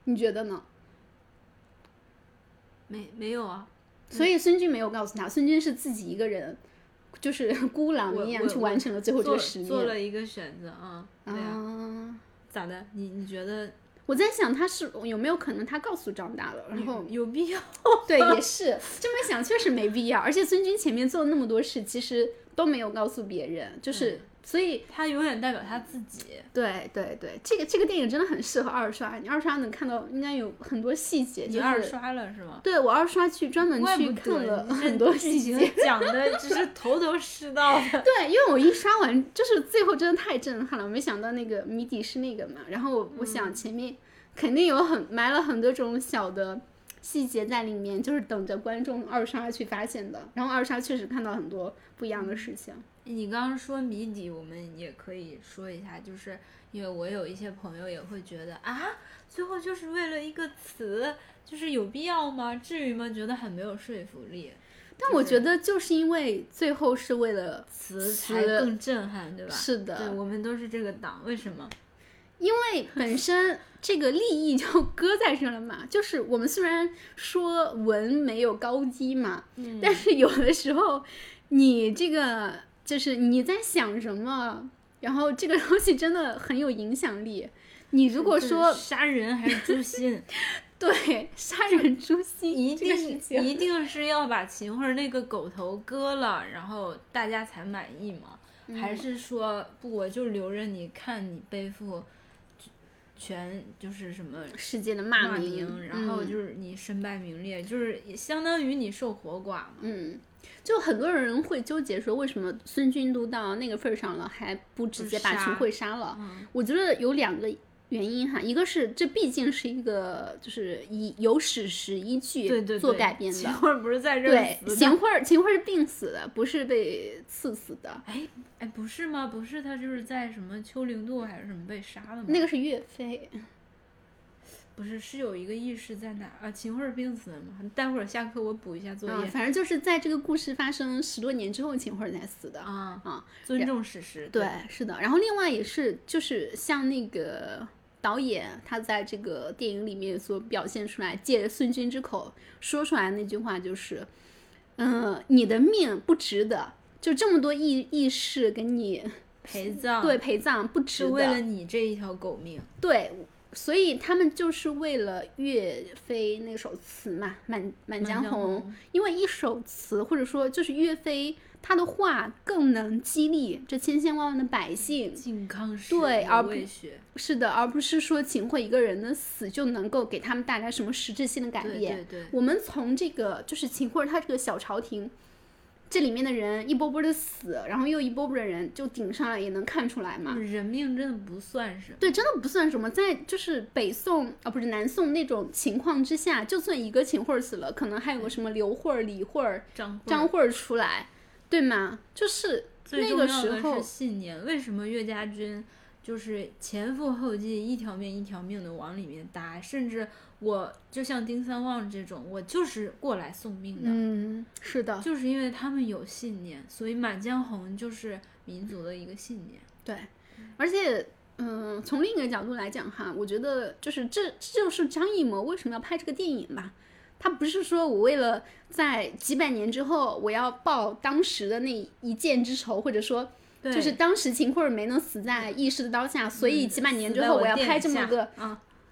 你觉得呢？没没有啊，所以孙军没有告诉他，孙军是自己一个人，就是孤狼一样去完成了最后这个使命，做了一个选择啊。对啊，咋的？你你觉得？我在想他是有没有可能他告诉张大了，然后有必要？对，也是 这么想，确实没必要。而且孙军前面做了那么多事，其实都没有告诉别人，就是。所以他永远代表他自己。对对对，这个这个电影真的很适合二刷，你二刷能看到应该有很多细节。你二刷了是吗？对，我二刷去专门去看了很多细节，讲的只是头头是道的。对，因为我一刷完，就是最后真的太震撼了，没想到那个谜底是那个嘛。然后我想前面肯定有很埋了很多种小的细节在里面，就是等着观众二刷去发现的。然后二刷确实看到很多不一样的事情。你刚刚说谜底，我们也可以说一下，就是因为我有一些朋友也会觉得啊，最后就是为了一个词，就是有必要吗？至于吗？觉得很没有说服力。但我觉得就是因为最后是为了词才更震撼，对吧？是的，对我们都是这个党，为什么？因为本身 这个利益就搁在这了嘛。就是我们虽然说文没有高低嘛，但是有的时候你这个。就是你在想什么，然后这个东西真的很有影响力。你如果说杀人还是诛心，对，杀人诛心一定一定是要把秦桧那个狗头割了，然后大家才满意吗？还是说不，我就留着你看你背负全就是什么世界的骂名，然后就是你身败名裂，就是相当于你受活寡嘛。嗯。就很多人会纠结说，为什么孙军都到那个份儿上了，还不直接把秦桧杀了？我觉得有两个原因哈，一个是这毕竟是一个就是以有史实依据做改编的。秦桧不是在这对，秦桧秦桧是病死的，不是被刺死的。哎哎，不是吗？不是他就是在什么丘陵渡还是什么被杀的吗？那个是岳飞。不是，是有一个意识在哪啊？秦桧病死了吗？待会儿下课我补一下作业。反正就是在这个故事发生十多年之后，秦桧才死的啊啊！尊重史实。对，是的。然后另外也是，就是像那个导演他在这个电影里面所表现出来，借孙军之口说出来那句话就是，嗯，你的命不值得，就这么多义义士给你陪葬，对，陪葬不值得，为了你这一条狗命。对。所以他们就是为了岳飞那首词嘛，《满满江红》，因为一首词或者说就是岳飞他的话更能激励这千千万万的百姓，靖康耻，对，而不是的，而不是说秦桧一个人的死就能够给他们带来什么实质性的改变。对对，我们从这个就是秦桧他这个小朝廷。这里面的人一波波的死，然后又一波波的人就顶上来，也能看出来嘛。人命真的不算什么。对，真的不算什么。在就是北宋啊，不是南宋那种情况之下，就算一个秦桧死了，可能还有个什么刘桧、李桧、张张桧出来，对吗？就是那个时候。信念。为什么岳家军就是前赴后继，一条命一条命的往里面搭，甚至我就像丁三旺这种，我就是过来送命的，嗯，是的，就是因为他们有信念，所以《满江红》就是民族的一个信念。对，而且。嗯，从另一个角度来讲哈，我觉得就是这这就是张艺谋为什么要拍这个电影吧。他不是说我为了在几百年之后我要报当时的那一箭之仇，或者说就是当时秦桧没能死在义士的刀下，所以几百年之后我要拍这么个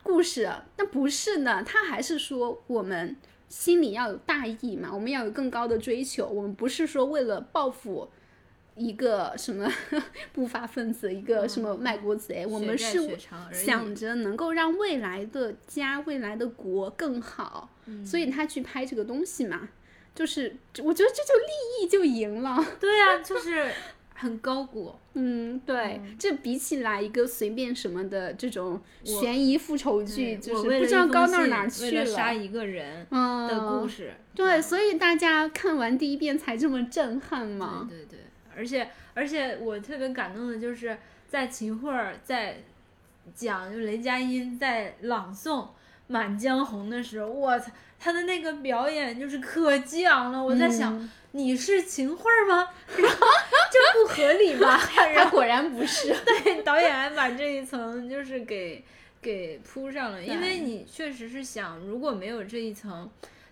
故事。那不是呢，他还是说我们心里要有大义嘛，我们要有更高的追求，我们不是说为了报复。一个什么 不法分子，一个什么卖国贼，我们是想着能够让未来的家、未来的国更好，所以他去拍这个东西嘛，就是我觉得这就利益就赢了。对啊，就是很高古。嗯，对，这比起来一个随便什么的这种悬疑复仇剧，就是不知道高到哪去了。杀一个人的故事。对，所以大家看完第一遍才这么震撼嘛。对对。而且而且我特别感动的就是在秦桧在讲，就雷佳音在朗诵《满江红》的时候，我操，他的那个表演就是可激昂了。我在想，你是秦桧吗？然后这不合理吧？他果然不是。对，导演还把这一层就是给给铺上了，因为你确实是想，如果没有这一层。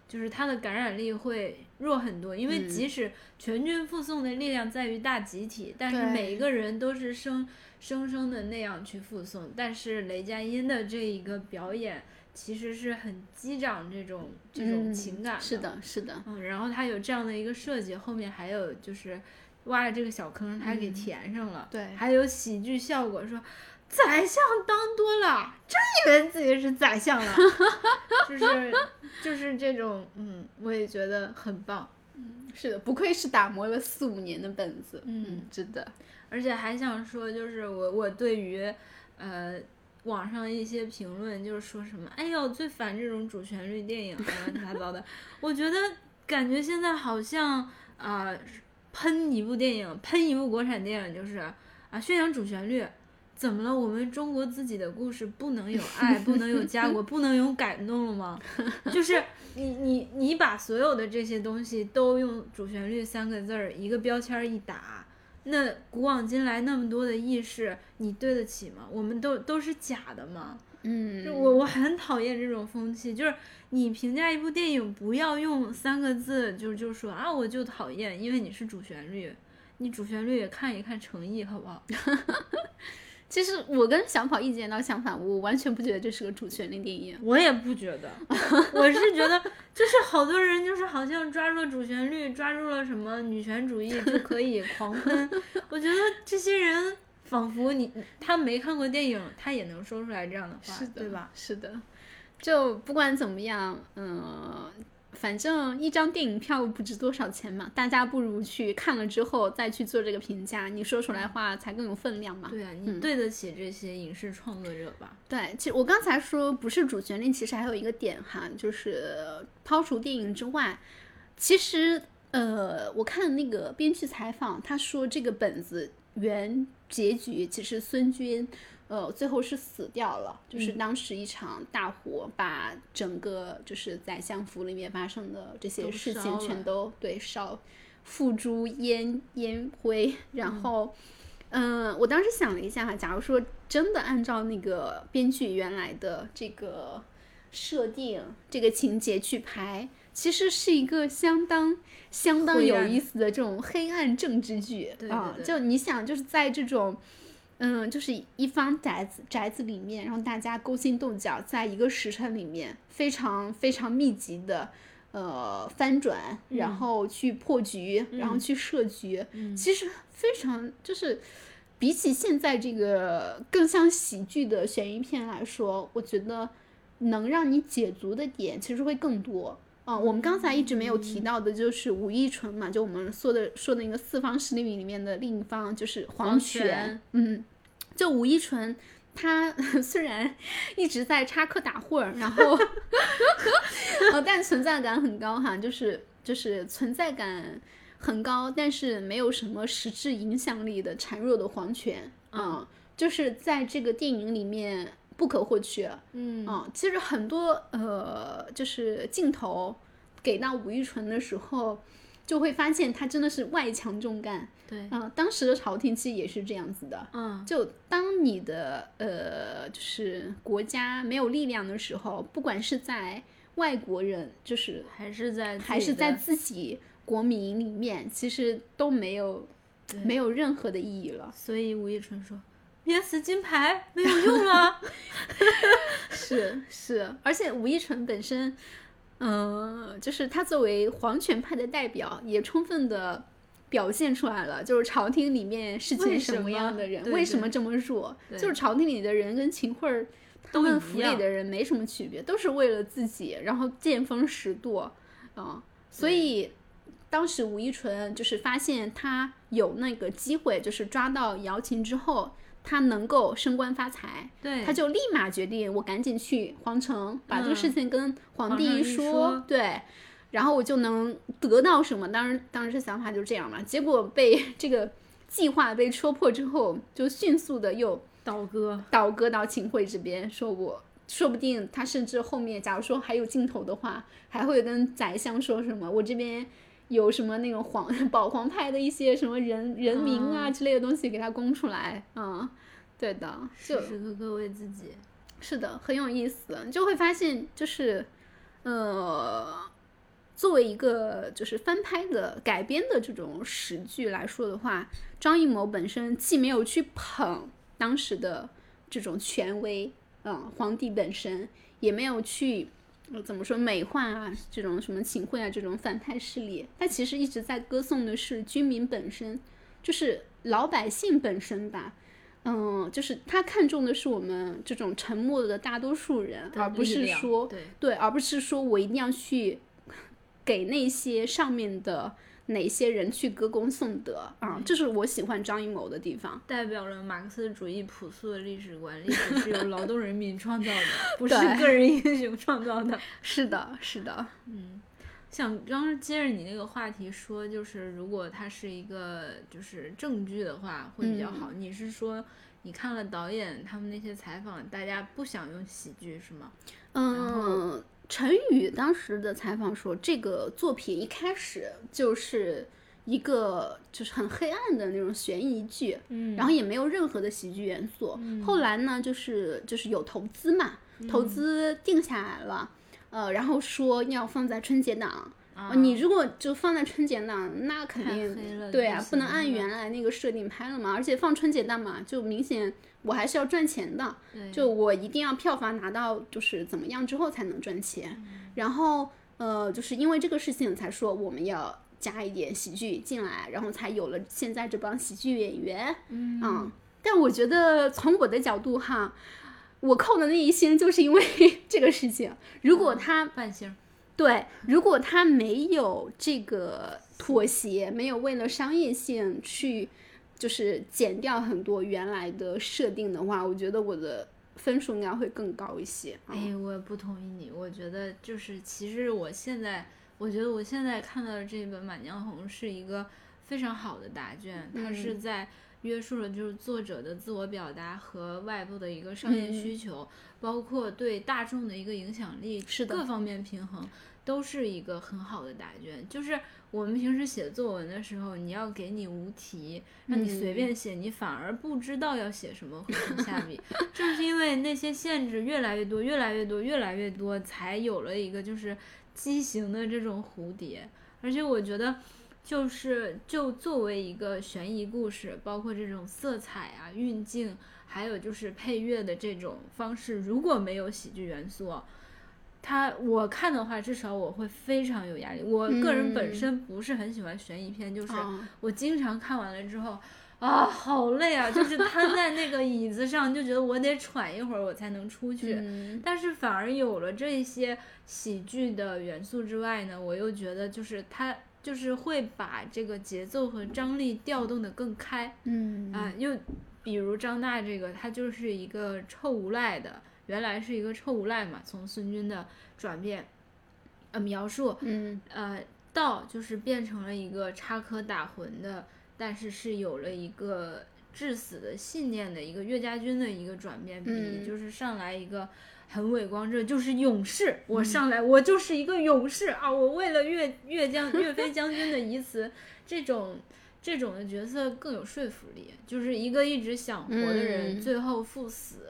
就是他的感染力会弱很多，因为即使全军覆送的力量在于大集体，但是每一个人都是生生生的那样去附送。但是雷佳音的这一个表演其实是很激长这种这种情感的，是的，是的。嗯，然后他有这样的一个设计，后面还有就是挖了这个小坑，他给填上了，对，还有喜剧效果，说。宰相当多了，真以为自己是宰相了，就是就是这种，嗯，我也觉得很棒，嗯，是的，不愧是打磨了四五年的本子，嗯，真的，而且还想说，就是我我对于，呃，网上一些评论，就是说什么，哎呦，最烦这种主旋律电影，乱七八糟的，我觉得感觉现在好像啊，喷一部电影，喷一部国产电影，就是啊，宣扬主旋律。怎么了？我们中国自己的故事不能有爱，不能有家国，不能有感动了吗？就是你你你把所有的这些东西都用主旋律三个字儿一个标签一打，那古往今来那么多的意识，你对得起吗？我们都都是假的吗？嗯，我我很讨厌这种风气，就是你评价一部电影不要用三个字，就就说啊我就讨厌，因为你是主旋律，你主旋律也看一看诚意好不好？其实我跟小跑意见倒相反，我完全不觉得这是个主旋律电影。我也不觉得，我是觉得就是好多人就是好像抓住了主旋律，抓住了什么女权主义就可以狂喷。我觉得这些人仿佛你他没看过电影，他也能说出来这样的话，对吧？是的，就不管怎么样，嗯。反正一张电影票不值多少钱嘛，大家不如去看了之后再去做这个评价，你说出来话才更有分量嘛。对啊，你对得起这些影视创作者吧？对，其实我刚才说不是主旋律，其实还有一个点哈，就是抛除电影之外，其实呃，我看那个编剧采访，他说这个本子原结局其实孙军。呃，最后是死掉了，就是当时一场大火把整个就是宰相府里面发生的这些事情全都对烧，付诸烟烟灰。然后，嗯，我当时想了一下哈，假如说真的按照那个编剧原来的这个设定、这个情节去拍，其实是一个相当相当有意思的这种黑暗政治剧啊。就你想，就是在这种。嗯，就是一方宅子宅子里面，然后大家勾心斗角，在一个时辰里面非常非常密集的呃翻转，然后去破局，然后去设局，其实非常就是比起现在这个更像喜剧的悬疑片来说，我觉得能让你解读的点其实会更多。嗯，我们刚才一直没有提到的就是武义纯嘛，就我们说的说的那个四方势力里面的另一方就是黄泉。嗯，就武义纯，他 虽然一直在插科打诨，然后，呃，但存在感很高哈，就是就是存在感很高，但是没有什么实质影响力的孱弱的黄泉。嗯，就是在这个电影里面不可或缺。嗯嗯，其实很多呃，就是镜头给到吴玉纯的时候，就会发现他真的是外强中干。对，嗯、当时的朝廷其实也是这样子的。嗯就当你的呃，就是国家没有力量的时候，不管是在外国人，就是还是在还是在自己的自己国民里面，其实都没有没有任何的意义了。所以吴玉纯说：“免死金牌没有用啊。是是，而且吴亦纯本身，嗯、就是他作为皇权派的代表，也充分的表现出来了，就是朝廷里面是为件什么样的人，为什么这么弱，就是朝廷里的人跟秦桧儿他们府里的人没什么区别，都是为了自己，然后见风使舵，啊、所以。当时吴一纯就是发现他有那个机会，就是抓到姚琴之后，他能够升官发财，对，他就立马决定，我赶紧去皇城，把这个事情跟皇帝一说，说对，然后我就能得到什么。当然，当时想法就这样嘛。结果被这个计划被戳破之后，就迅速的又倒戈。倒戈到秦桧这边，说我说不定他甚至后面，假如说还有镜头的话，还会跟宰相说什么，我这边。有什么那种皇 保皇派的一些什么人人名啊之类的东西给他供出来，嗯，对的，就时时刻刻为自己。是的，很有意思，你就会发现，就是，呃，作为一个就是翻拍的改编的这种史剧来说的话，张艺谋本身既没有去捧当时的这种权威，嗯，皇帝本身也没有去。呃，怎么说美化啊？这种什么秦桧啊，这种反派势力，他其实一直在歌颂的是军民本身，就是老百姓本身吧。嗯，就是他看重的是我们这种沉默的大多数人，而不是说对对，而不是说我一定要去给那些上面的哪些人去歌功颂德啊，这是我喜欢张艺谋的地方。代表了马克思主义朴素的历史观，历史是由劳动人民创造的，不是个人英雄创造的。是的，是的，嗯想刚刚接着你那个话题说，就是如果它是一个就是正剧的话，会比较好。你是说你看了导演他们那些采访，大家不想用喜剧是吗？嗯，陈宇当时的采访说，这个作品一开始就是一个就是很黑暗的那种悬疑剧，嗯然后也没有任何的喜剧元素。后来呢，就是就是有投资嘛，投资定下来了，呃，然后说要放在春节档。啊呃你如果就放在春节档，那肯定对啊，不能按原来那个设定拍了嘛。而且放春节档嘛，就明显我还是要赚钱的，就我一定要票房拿到就是怎么样之后才能赚钱。然后呃，就是因为这个事情才说我们要加一点喜剧进来，然后才有了现在这帮喜剧演员。嗯，但我觉得从我的角度哈，我扣的那一星就是因为 这个事情。如果他半星儿，对，如果他没有这个妥协，没有为了商业性去就是减掉很多原来的设定的话，我觉得我的分数应该会更高一些。哎，我也不同意你，我觉得就是其实我现在，我觉得我现在看到的这本《满江红》是一个非常好的答卷，它是在约束了就是作者的自我表达和外部的一个商业需求，包括对大众的一个影响力，是的各方面平衡。都是一个很好的答卷，就是我们平时写作文的时候，你要给你无题，让你随便写，你反而不知道要写什么和从下笔。正是因为那些限制越来越多、越来越多、越来越多，才有了一个就是畸形的这种蝴蝶。而且我觉得，就是就作为一个悬疑故事，包括这种色彩啊、运镜，还有就是配乐的这种方式，如果没有喜剧元素，它我看的话，至少我会非常有压力。我个人本嗯身不是很喜欢悬疑片，就是哦我经常看完了之后。啊，好累啊！就是瘫在那个椅子上，就觉得我得喘一会儿，我才能出去。嗯但是反而有了这些喜剧的元素之外呢，我又觉得就是它就是会把这个节奏和张力调动的更开。嗯。啊、又比如张大这个，他就是一个臭无赖的，原来是一个臭无赖嘛，从孙军的转变，呃描述，嗯。呃到就是变成了一个插科打诨的，但是是有了一个致死的信念的一个岳家军的一个转变，比嗯。就是上来一个很伟光正，就是勇士，我上来我就是一个勇士啊！我为了岳岳将岳飞将军的遗词，这种这种的角色更有说服力，就是一个一直想活的人，嗯最后赴死。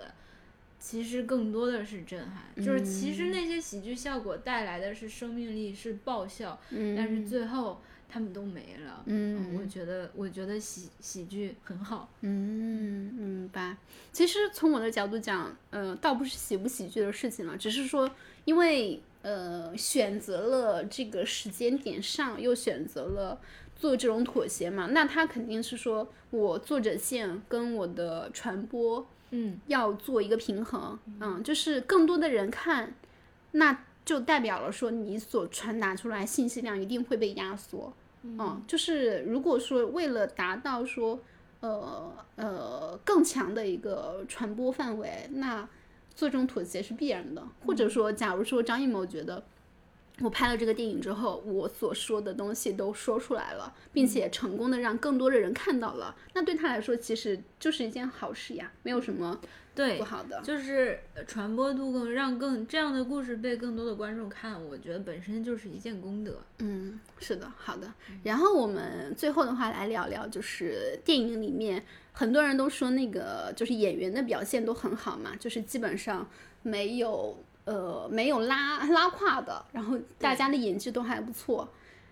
其实更多的是震撼，就是其实嗯那些喜剧效果带来的是生命力，是爆笑，嗯，但是最后他们都没了。嗯我觉得，我觉得喜喜剧很好。嗯，明白。其实从我的角度讲，呃，倒不是喜不喜剧的事情了，只是说，因为呃选择了这个时间点上，又选择了做这种妥协嘛，那他肯定是说我作者线跟我的传播嗯，要做一个平衡，嗯，就是更多的人看，那就代表了说你所传达出来信息量一定会被压缩，嗯，就是如果说为了达到说，呃呃更强的一个传播范围，那做这种妥协是必然的，或者说，假如说张艺谋觉得。我拍了这个电影之后，我所说的东西都说出来了，并且成功的让更多的人看到了，那对他来说其实就是一件好事呀，没有什么对不，好的。就是呃传播度更让更这样的故事被更多的观众看，我觉得本身就是一件功德。嗯，是的，好的。然后我们最后的话来聊聊，就是电影里面很多人都说那个就是演员的表现都很好嘛，就是基本上没有呃没有拉拉胯的，然后大家的演技都还不错。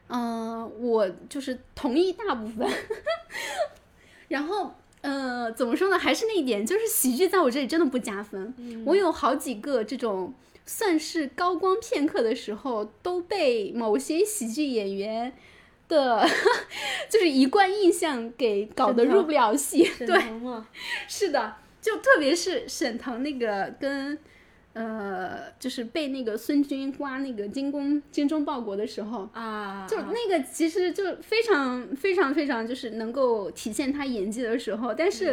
嗯、我就是同意大部分。然后呃，怎么说呢？还是那一点，就是喜剧在我这里真的不加分。我有好几个这种算是高光片刻的时候，都被某些喜剧演员的，就是一贯印象给搞得入不了戏。对，是的，就特别是沈腾那个跟。呃，就是被那个孙军刮那个精工精忠报国的时候，啊，就那个其实就非常非常非常就是能够体现他演技的时候，但是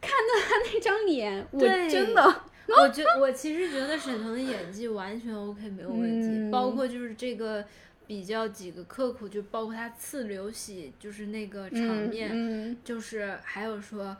看到他那张脸，我真的我觉我其实觉得沈腾的演技完全 OK 没有问题，嗯包括就是这个比较几个刻苦，就包括他刺刘喜，就是那个场面，嗯就是还有说，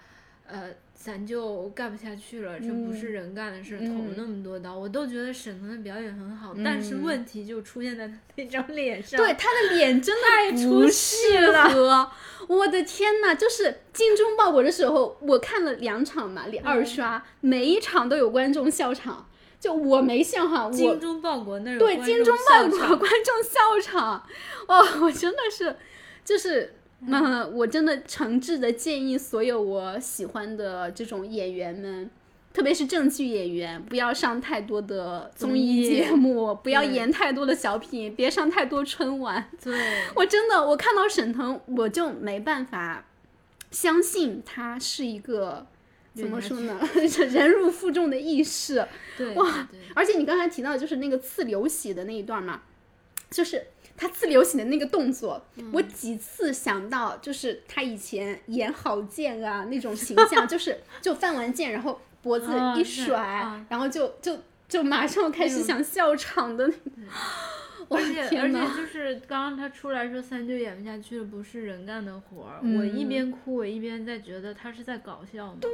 呃，咱就干不下去了，这不嗯是人干的事，捅那么多刀，我都觉得沈腾的表演很好，但是嗯。问题就出现在他那张脸上，对他的脸真的不出戏适了。合，我的天呐，就是精忠报国的时候，我看了两场嘛，嗯两二刷，每一场都有观众笑场，就我没笑哈，我精忠报国那种对，精忠报国，观众笑场，哦，我真的是，就是，嗯、我真的诚挚的建议所有我喜欢的这种演员们，特别是正剧演员，不要上太多的综艺节目，不要演太多的小品，别上太多春晚。对，我真的，我看到沈腾，我就没办法相信他是一个。怎么说呢？忍辱负重的意识，对哇而且你刚才提到就是那个刺流血的那一段嘛，就是他自流行的那个动作，嗯。我几次想到就是他以前演郝建啊那种形象，就是就犯完剑然后脖子一甩，啊。然后就就就马上开始想笑场的那个，我而且而且！就是刚刚他出来说三舅演不下去了，不是人干的活儿。嗯我一边哭，我一边在觉得他是在搞笑吗？对，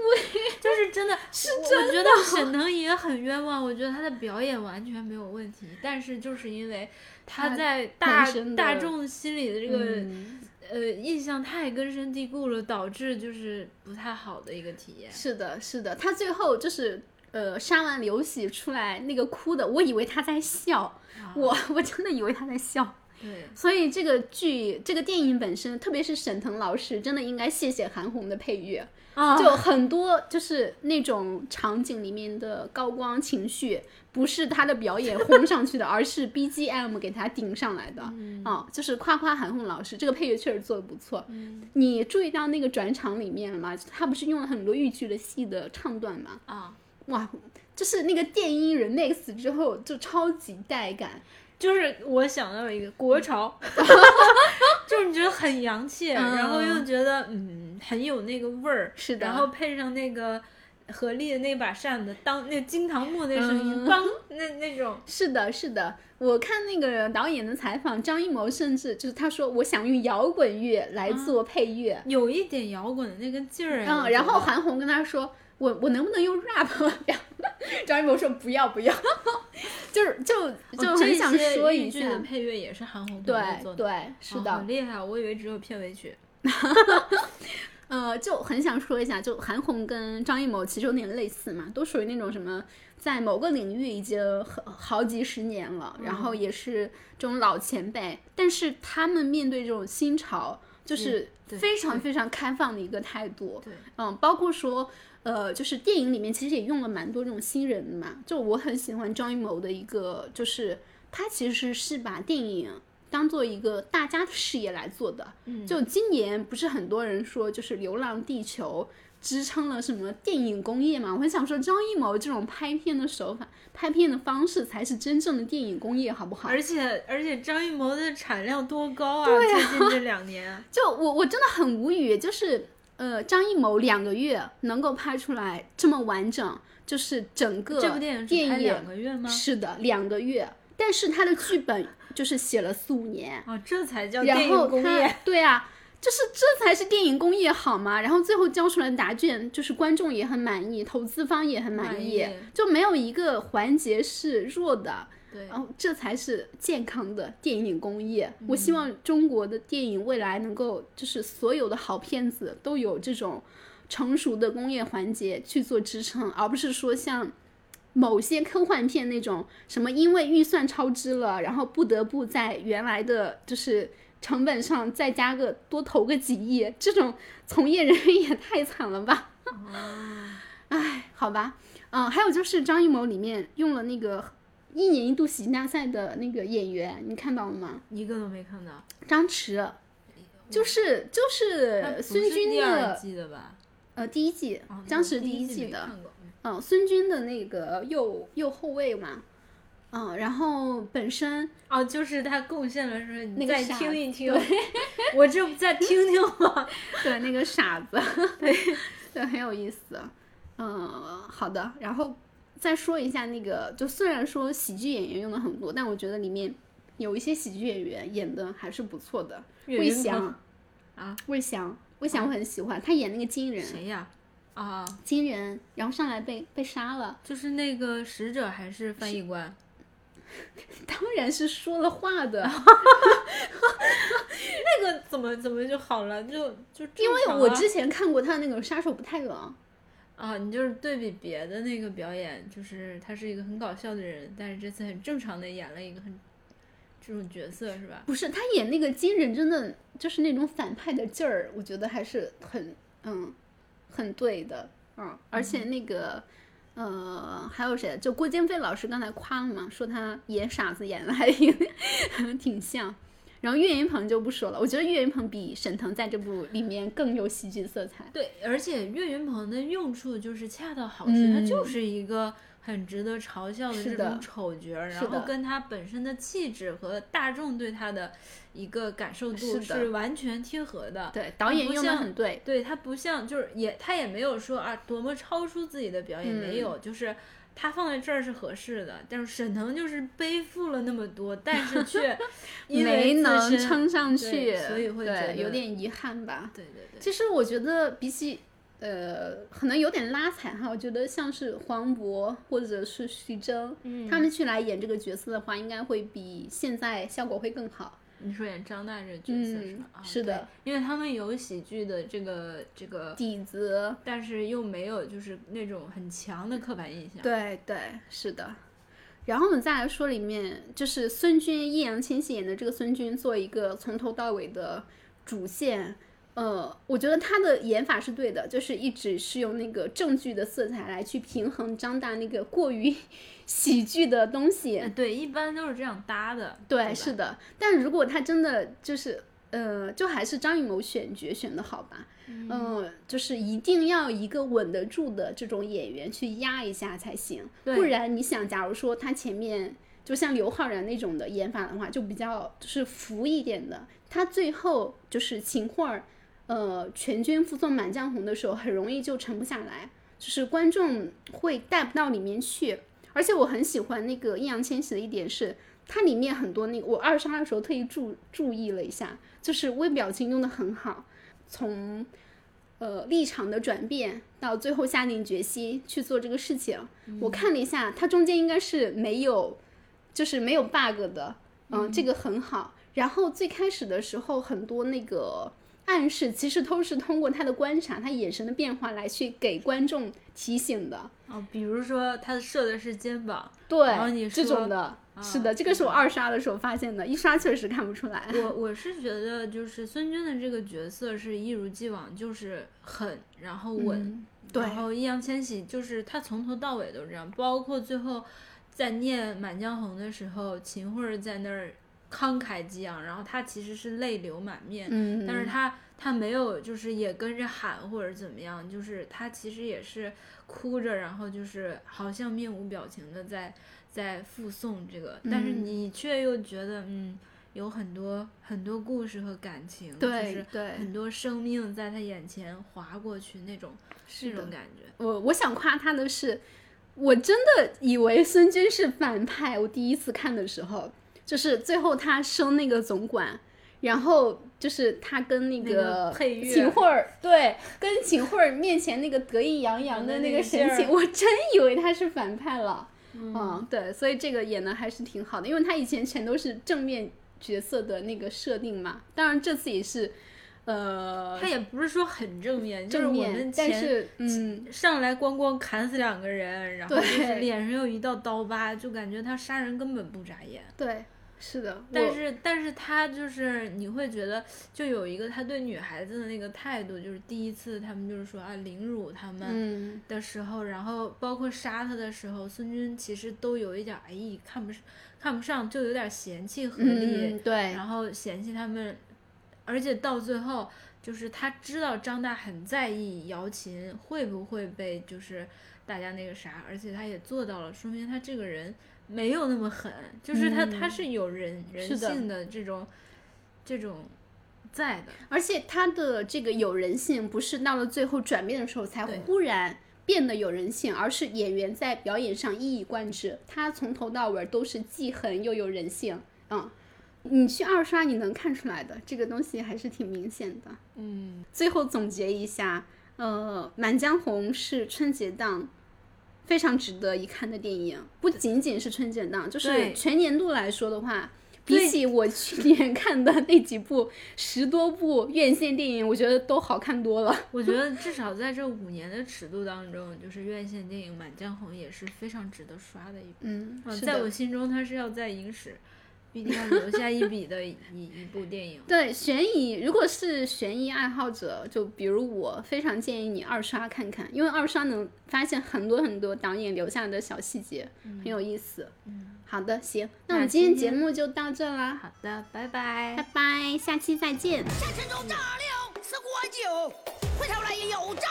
就是真的，是真我觉得沈腾也很冤枉，我觉得他的表演完全没有问题，但是就是因为他他在大大众心里的这个、嗯呃印象太根深蒂固了，导致就是不太好的一个体验。是的，是的，他最后就是呃杀完刘喜出来那个哭的，我以为他在笑，我我真的以为他在笑。对，所以这个剧这个电影本身，特别是沈腾老师，真的应该谢谢韩红的配乐。啊就很多就是那种场景里面的高光情绪，不是他的表演轰上去的，而是 BGM 给他顶上来的。啊、就是夸夸韩红老师，这个配乐确实做的不错。嗯你注意到那个转场里面了吗？他不是用了很多豫剧的戏的唱段吗？啊，哇，就是那个电音 remix 之后，就超级带感。就是我想到一个国潮，就是你觉得很洋气，然后又觉得嗯很有那个味儿，是的然后配上那个何力的那把扇子，当那金堂木那声音，嗯，那那种，是的，是的，我看那个导演的采访，张艺谋甚至就是他说，我想用摇滚乐来做配乐，有一点摇滚的那个劲儿嗯，然后韩红跟他说，我我能不能用 rap？然后张艺谋说不要不要，就是就就哦很想说一下豫剧的，配乐也是韩红对对，是哦的，好厉害！我以为只有片尾曲。呃，就很想说一下，就韩红跟张艺谋其实有点类似嘛，都属于那种什么，在某个领域已经好好几十年了，然后也是这种老前辈，但是他们面对这种新潮，就是非常非常开放的一个态度。对，嗯，包括说，呃，就是电影里面其实也用了蛮多这种新人的嘛。就我很喜欢张艺谋的一个，就是他其实是把电影当做一个大家的事业来做的。嗯就今年不是很多人说，就是《流浪地球》支撑了什么电影工业嘛？我很想说，张艺谋这种拍片的手法、拍片的方式才是真正的电影工业，好不好？而且而且张艺谋的产量多高啊！对啊最近这两年，就我我真的很无语，就是呃，张艺谋两个月能够拍出来这么完整，就是整个这部电影是电影拍两个月吗？是的，两个月，但是他的剧本就是写了四五年，哦，这才叫电然后他影工业。对啊，就是这才是电影工业好吗？然后最后交出来的答卷，就是观众也很满意，投资方也很满满，意就没有一个环节是弱的。对，然后这才是健康的电影工业。我嗯希望中国的电影未来能够，就是所有的好片子都有这种成熟的工业环节去做支撑，而不是说像某些科幻片那种什么因为预算超支了，然后不得不在原来的就是成本上再加个多投个几亿，这种从业人员也太惨了吧。唉，好吧，嗯，还有就是张艺谋里面用了那个一年一度喜剧大赛的那个演员，你看到了吗？一个都没看到。张弛，就是就是孙军的季的吧？呃第一季哦，张弛第一季的。嗯，孙军的那个右右后卫嘛，嗯，然后本身哦，就是他贡献了，说那你再听一听，我这不再听听吗？对那个傻子，对 对很有意思。嗯，好的，然后再说一下那个，就虽然说喜剧演员用的很多，但我觉得里面有一些喜剧演员演的还是不错的。魏翔啊，魏翔，魏翔我很喜欢，他演那个金人，谁呀？啊，金人，然后上来被被杀了，就是那个使者还是翻译官？当然是说了话的，那个怎么怎么就好了？就就因为我之前看过他那个杀手不太冷，啊，你就是对比别的那个表演，就是他是一个很搞笑的人，但是这次很正常的演了一个很这种角色，是吧？不是他演那个金人，真的就是那种反派的劲儿，我觉得还是很嗯很对的，嗯，而且那个。呃，还有谁？就郭京飞老师刚才夸了嘛，说他演傻子演的还挺 挺像。然后岳云鹏就不说了，我觉得岳云鹏比沈腾在这部里面更有喜剧色彩。对，而且岳云鹏的用处就是恰到好处，他嗯就是一个很值得嘲笑的这种丑角然后跟他本身的气质和大众对他的一个感受度是完全贴合的。对，导演用的很对。对他不像，就是也他也没有说啊多么超出自己的表演，嗯没有，就是他放在这儿是合适的。但是沈腾就是背负了那么多，但是却 没能撑上去，所以会觉对得有点遗憾吧。对对对，其实我觉得比起呃，可能有点拉踩哈，我觉得像是黄渤或者是徐峥，嗯他们去来演这个角色的话，应该会比现在效果会更好。你说演张大这个角色是嗯？啊是的因为他们有喜剧的这个这个，底子，但是又没有就是那种很强的刻板印象。对对，是的。然后我们再来说里面，就是孙军，易烊千玺演的这个孙军，做一个从头到尾的主线。呃，我觉得他的演法是对的，就是一直是用那个正剧的色彩来去平衡张大那个过于 喜剧的东西。呃对，一般都是这样搭的。对，是的。但如果他真的就是，呃，就还是张艺谋选角选的好吧？嗯、就是一定要一个稳得住的这种演员去压一下才行，对不然你想，假如说他前面就像刘昊然那种的演法的话，就比较就是浮一点的，他最后就是秦桧儿，呃，全军覆没满江红的时候，很容易就沉不下来。就是观众会带不到里面去。而且我很喜欢那个易烊千玺的一点是，它里面很多那个我二刷的时候特意注注意了一下，就是微表情用的很好，从呃立场的转变到最后下定决心去做这个事情，我看了一下，它中间应该是没有，就是没有 bug 的，嗯，这个很好。然后最开始的时候很多那个。暗示其实都是通过他的观察，他眼神的变化来去给观众提醒的。哦，比如说他射的是肩膀，对，这种的，是的，这个是我二刷的时候发现的，一刷确实看不出来。我我是觉得就是孙军的这个角色是一如既往就是狠，然后稳，然后易烊千玺就是他从头到尾都这样，包括最后在念《满江红》的时候，秦桧在那儿。慷慨激昂，然后他其实是泪流满面，但是他他没有就是也跟着喊或者怎么样，就是他其实也是哭着，然后就是好像面无表情的在在附送这个，但是你却又觉得嗯有很多很多故事和感情，对对，很多生命在他眼前划过去那种那种感觉。我我想夸他的是，我真的以为孙军是反派，我第一次看的时候。就是最后他升那个总管，然后就是他跟那个秦桧儿，对，跟秦桧儿面前那个得意洋洋的那个神情，我真以为他是反派了。嗯，对，所以这个演的还是挺好的，因为他以前全都是正面角色的那个设定嘛。当然这次也是，呃，他也不是说很正面，就是我们但是嗯，上来咣咣砍死两个人，然后就是脸上有一道刀疤，就感觉他杀人根本不眨眼。对。是的，但是但是他就是你会觉得就有一个他对女孩子的那个态度，就是第一次他们就是说啊凌辱他们的时候，然后包括杀他的时候，孙军其实都有一点哎看不上看不上，就有点嫌弃何丽，对，然后嫌弃他们，而且到最后就是他知道张大很在意姚琴会不会被就是大家那个啥，而且他也做到了，说明他这个人。没有那么狠，就是他他是有人人性的这种这种在的，而且他的这个有人性不是到了最后转变的时候才忽然变得有人性，而是演员在表演上一以贯之，他从头到尾都是既狠又有人性。嗯，你去二刷你能看出来的，这个东西还是挺明显的。嗯，最后总结一下，呃，《满江红》是春节档。非常值得一看的电影，不仅仅是春节档，就是全年度来说的话，比起我去年 看的那几部十多部院线电影，我觉得都好看多了。我觉得 至少在这五年的尺度当中，就是院线电影《满江红》也是非常值得刷的一部。嗯，在我心中，它是要在影史。必定要留下一笔的一 一部电影。对，悬疑，如果是悬疑爱好者，就比如我，非常建议你二刷看看，因为二刷能发现很多很多导演留下的小细节，很有意思。嗯，好的，行，那我们今天节目就到这啦。好的，拜拜，拜拜，下期再见。下城中炸了是火酒，回头来也有账。